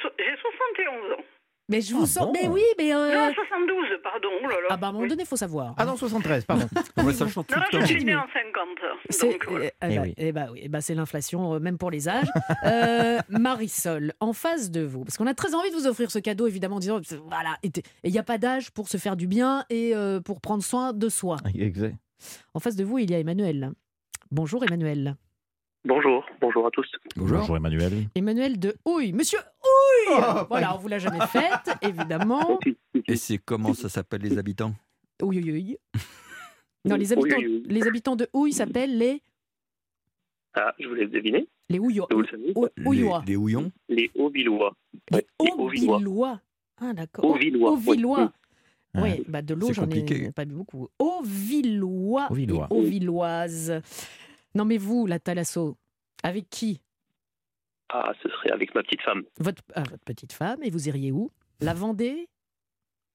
Speaker 12: 71 ans.
Speaker 1: Mais je vous ah sens. Mais oui, mais.
Speaker 12: Euh... Non, 72, pardon. Oh là là.
Speaker 1: Ah bah à un moment donné, il faut savoir.
Speaker 4: Ah non, 73, pardon.
Speaker 12: tout non, je suis né en 50. Donc,
Speaker 1: voilà. eh, eh, bah, eh bah, oui, eh bah, c'est l'inflation, euh, même pour les âges. euh, Marisol, en face de vous, parce qu'on a très envie de vous offrir ce cadeau, évidemment, en disant voilà, et il n'y a pas d'âge pour se faire du bien et euh, pour prendre soin de soi.
Speaker 4: Exact.
Speaker 1: En face de vous, il y a Emmanuel. Bonjour Emmanuel.
Speaker 13: Bonjour, bonjour à tous.
Speaker 4: Bonjour, Emmanuel.
Speaker 1: Emmanuel de Houille. Monsieur Houille oh, Voilà, on vous l'a jamais faite, évidemment.
Speaker 5: Et c'est comment ça s'appelle les habitants?
Speaker 1: Houille, Houille. Non, les habitants, les habitants de Houille s'appellent les...
Speaker 13: Ah, je vous laisse deviner.
Speaker 1: Les Houillois.
Speaker 5: Les, les Houillons
Speaker 13: Les Hauvillois.
Speaker 1: Les Hauvillois. Ah, d'accord. Hauvillois. Oui, bah de l'eau, j'en ai pas bu beaucoup. Auvillois
Speaker 4: Auvillois.
Speaker 1: et Auvilloise. Non mais vous, la Thalasso, avec qui?
Speaker 13: Ah, ce serait avec ma petite femme.
Speaker 1: votre, ah, votre petite femme, et vous iriez où? La Vendée?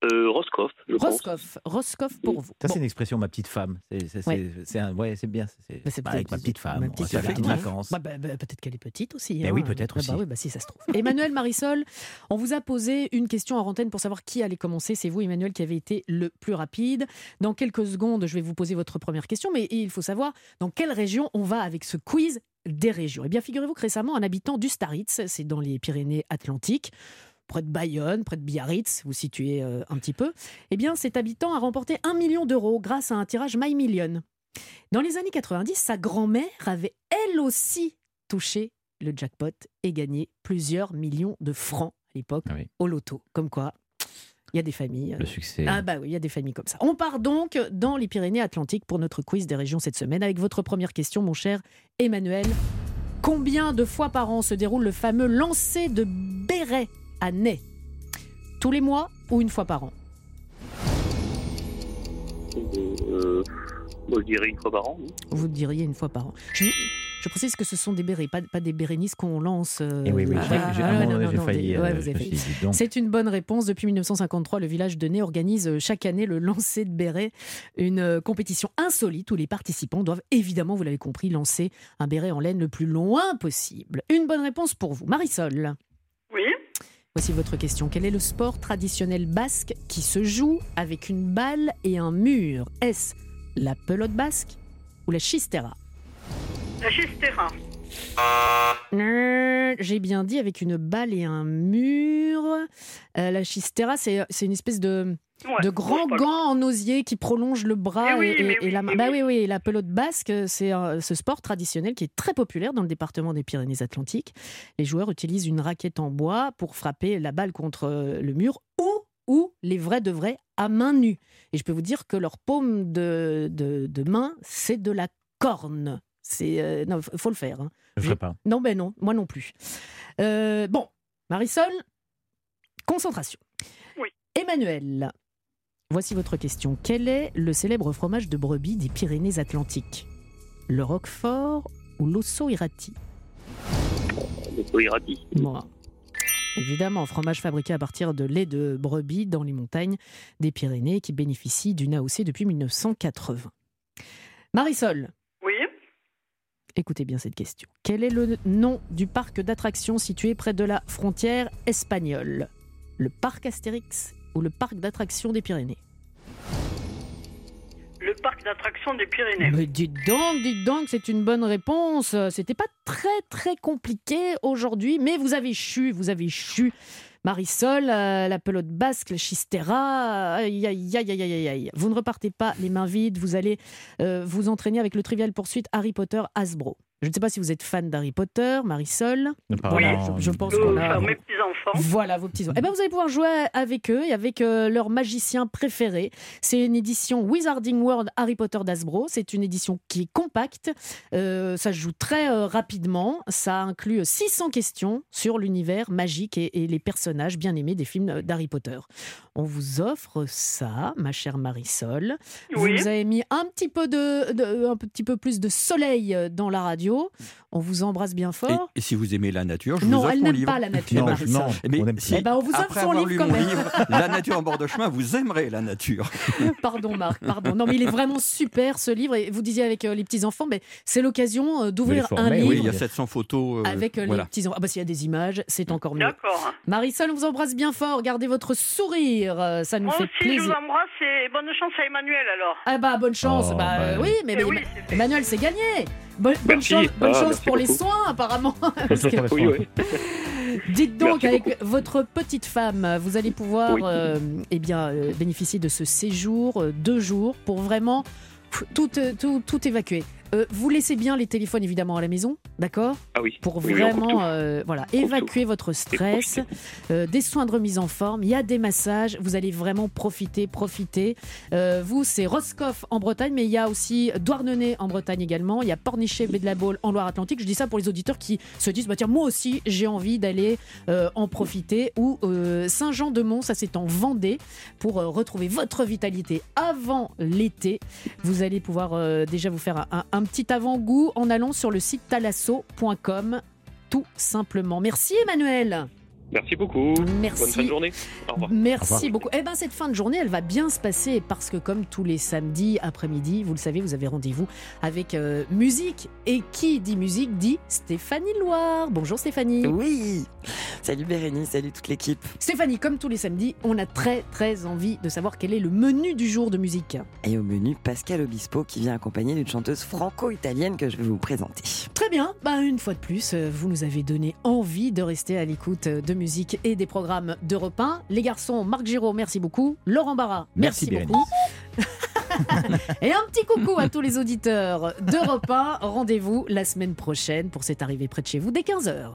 Speaker 13: Euh, Roscoff, je pense.
Speaker 1: Roscoff. Roscoff pour vous.
Speaker 4: Ça,
Speaker 1: Bon.
Speaker 4: c'est une expression, ma petite femme. C'est
Speaker 1: Ouais.
Speaker 4: ouais, c'est bien. c'est-
Speaker 1: Bah,
Speaker 4: avec ma petite femme.
Speaker 1: ma
Speaker 4: on
Speaker 1: petite
Speaker 4: va faire des
Speaker 1: femme,
Speaker 4: petites
Speaker 1: ouais.
Speaker 4: vacances.
Speaker 1: Bah, bah, bah, peut-être qu'elle est petite aussi.
Speaker 4: Ben
Speaker 1: hein.
Speaker 4: oui, peut-être
Speaker 1: Ah
Speaker 4: aussi.
Speaker 1: Bah, oui, bah, si ça se trouve. Emmanuel Marisol, on vous a posé une question en antenne pour savoir qui allait commencer. C'est vous, Emmanuel, qui avez été le plus rapide. Dans quelques secondes, je vais vous poser votre première question, mais il faut savoir dans quelle région on va avec ce quiz des régions. Eh bien, figurez-vous que récemment, un habitant d'Ustaritz, c'est dans les Pyrénées-Atlantiques, près de Bayonne, près de Biarritz, vous situez euh, un petit peu, eh bien, cet habitant a remporté un million d'euros grâce à un tirage My Million. Dans les années 90, sa grand-mère avait elle aussi touché le jackpot et gagné plusieurs millions de francs à l'époque au loto. Comme quoi, il y a des familles. euh,
Speaker 4: Le succès.
Speaker 1: Ah bah oui, il y a des familles comme ça. On part donc dans les Pyrénées-Atlantiques pour notre quiz des régions cette semaine avec votre première question, mon cher Emmanuel. Combien de fois par an se déroule le fameux lancer de béret? À nez Tous les mois ou une fois par an
Speaker 13: Euh, moi, je dirais une fois par an. oui.
Speaker 1: Vous diriez une fois par an. Je, je précise que ce sont des bérets, pas, pas des bérénisses qu'on lance. euh,
Speaker 4: Eh oui, oui,
Speaker 1: ah,
Speaker 4: j'ai-
Speaker 1: ah,
Speaker 4: failli, euh.
Speaker 1: C'est une bonne réponse. Depuis 1953, le village de Nez organise euh, chaque année le lancer de béret, une euh, compétition insolite où les participants doivent évidemment, vous l'avez compris, lancer un béret en laine le plus loin possible. Une bonne réponse pour vous. Marisol. Voici votre question. Quel est le sport traditionnel basque qui se joue avec une balle et un mur? Est-ce la pelote basque ou la chistera?
Speaker 12: La Chistera.
Speaker 1: Euh, J'ai bien dit avec une balle et un mur. Euh, la chistera, c'est c'est une espèce de,
Speaker 12: Ouais,
Speaker 1: de
Speaker 12: bon,
Speaker 1: grand
Speaker 12: c'est pas
Speaker 1: gant en osier qui prolonge le bras
Speaker 12: Eh
Speaker 1: et, et-
Speaker 12: mais
Speaker 1: et
Speaker 12: oui,
Speaker 1: la main.
Speaker 12: mais
Speaker 1: Bah
Speaker 12: oui.
Speaker 1: oui, la pelote basque, c'est ce sport traditionnel qui est très populaire dans le département des Pyrénées-Atlantiques. Les joueurs utilisent une raquette en bois pour frapper la balle contre euh, le mur ou, ou les vrais de vrais à main nue. Et je peux vous dire que leur paume de, de, de main, c'est de la corne. C'est euh, non, faut le faire. hein.
Speaker 4: Je ferai pas.
Speaker 1: Non, ben non, moi non plus. Euh, bon, Marisol, concentration.
Speaker 12: Oui.
Speaker 1: Emmanuel, voici votre question. Quel est le célèbre fromage de brebis des Pyrénées-Atlantiques? Le Roquefort ou l'Osso Irati?
Speaker 13: Le Soirati.
Speaker 1: Moi. Évidemment, fromage fabriqué à partir de lait de brebis dans les montagnes des Pyrénées qui bénéficie d'une AOC depuis 1980. Marisol,
Speaker 12: Oui.
Speaker 1: Écoutez bien cette question. Quel est le nom du parc d'attractions situé près de la frontière espagnole? Le parc Astérix ou le parc d'attractions des Pyrénées
Speaker 12: Le parc d'attractions des Pyrénées.
Speaker 1: Mais dites donc, dites donc, c'est une bonne réponse. C'était pas très très compliqué aujourd'hui, mais vous avez chu, vous avez chu. Marisol, euh, la pelote basque, le chistera, aïe aïe aïe aïe aïe aïe. Vous ne repartez pas les mains vides, vous allez euh, vous entraîner avec le trivial poursuite Harry Potter Hasbro. Je ne sais pas si vous êtes fan d'Harry Potter, Marisol. Voilà, je, je pense qu'on a.
Speaker 12: Euh, mes petits-enfants.
Speaker 1: Voilà vos petits. Eh ben, vous allez pouvoir jouer avec eux et avec euh, leur magicien préféré. C'est une édition Wizarding World Harry Potter d'Asbro. C'est une édition qui est compacte. Euh, ça se joue très euh, rapidement. Ça inclut 600 questions sur l'univers magique et, et les personnages bien aimés des films d'Harry Potter. On vous offre ça, ma chère Marisol.
Speaker 12: Oui.
Speaker 1: Vous avez mis un petit peu de, de- un petit peu plus de soleil dans la radio. On vous embrasse bien fort.
Speaker 5: et si vous aimez la nature, je
Speaker 1: Non,
Speaker 5: vous offre
Speaker 1: elle
Speaker 5: mon
Speaker 1: n'aime
Speaker 5: livre.
Speaker 1: pas la nature,
Speaker 5: Eh ben,
Speaker 1: Marisol.
Speaker 5: non, mais
Speaker 4: on aime
Speaker 5: si,
Speaker 1: Eh ben, on vous offre son livre quand même.
Speaker 5: livre, La nature en bord de chemin, vous aimerez la nature.
Speaker 1: Pardon Marc, pardon. Non mais il est vraiment super ce livre et vous disiez avec euh, les petits enfants, mais c'est l'occasion euh, d'ouvrir un livre
Speaker 5: Oui, il y a 700 photos. euh,
Speaker 1: avec euh, les
Speaker 5: voilà.
Speaker 1: petits enfants. Ah bah s'il y a des images, c'est encore mieux.
Speaker 12: D'accord.
Speaker 1: Marisol, on vous embrasse bien fort. Gardez votre sourire, euh, ça nous
Speaker 12: Moi
Speaker 1: fait
Speaker 12: aussi, je vous
Speaker 1: plaisir.
Speaker 12: embrasse et bonne chance à Emmanuel alors.
Speaker 1: Ah bah bonne chance.
Speaker 4: Oh,
Speaker 1: bah,
Speaker 4: bah,
Speaker 1: oui, mais, mais
Speaker 12: oui,
Speaker 1: Emma- Emmanuel, c'est gagné. Bonne, chance, bonne
Speaker 13: Ah,
Speaker 1: chance pour les soins apparemment. Parce que-
Speaker 13: Oui, oui.
Speaker 1: Dites donc,
Speaker 13: Merci
Speaker 1: avec votre petite femme, vous allez pouvoir
Speaker 13: Oui.
Speaker 1: euh, eh bien, euh, bénéficier de ce séjour, euh, deux jours, pour vraiment tout, euh, tout, tout évacuer. Euh, vous laissez bien les téléphones évidemment à la maison, d'accord
Speaker 13: Ah oui.
Speaker 1: Pour
Speaker 13: Oui,
Speaker 1: vraiment euh, voilà, évacuer
Speaker 13: tout.
Speaker 1: votre stress, euh, des soins de remise en forme, il y a des massages, vous allez vraiment profiter, profiter. Vous, c'est Roscoff en Bretagne, mais il y a aussi Douarnenez en Bretagne également, il y a Pornichet, Baie de la Baule en Loire-Atlantique. Je dis ça pour les auditeurs qui se disent, bah tiens, moi aussi, j'ai envie d'aller en profiter. Ou Saint-Jean-de-Mont, ça c'est en Vendée, pour retrouver votre vitalité avant l'été. Vous allez pouvoir déjà vous faire un, un- un petit avant-goût en allant sur le site talasso.com, tout simplement. Merci Emmanuel.
Speaker 13: Merci beaucoup.
Speaker 1: Merci.
Speaker 13: Bonne fin de journée. Au revoir.
Speaker 1: Merci beaucoup. Eh ben cette fin de journée, elle va bien se passer parce que comme tous les samedis après-midi, vous le savez, vous avez rendez-vous avec euh, musique. Et qui dit musique dit Stéphanie Loire. Bonjour Stéphanie.
Speaker 14: Oui. Salut Bérénice, salut toute l'équipe.
Speaker 1: Stéphanie, comme tous les samedis, on a très très envie de savoir quel est le menu du jour de musique.
Speaker 14: Et au menu, Pascal Obispo qui vient accompagner d'une chanteuse franco-italienne que je vais vous présenter.
Speaker 1: Très bien, bah, une fois de plus, euh, vous nous avez donné envie de rester à l'écoute de musique et des programmes d'Europe 1. Les garçons, Marc Giraud, merci beaucoup. Laurent Barra, merci,
Speaker 4: Merci,
Speaker 1: beaucoup. et un petit coucou à tous les auditeurs d'Europe 1. Rendez-vous la semaine prochaine pour cette arrivée près de chez vous dès 15h.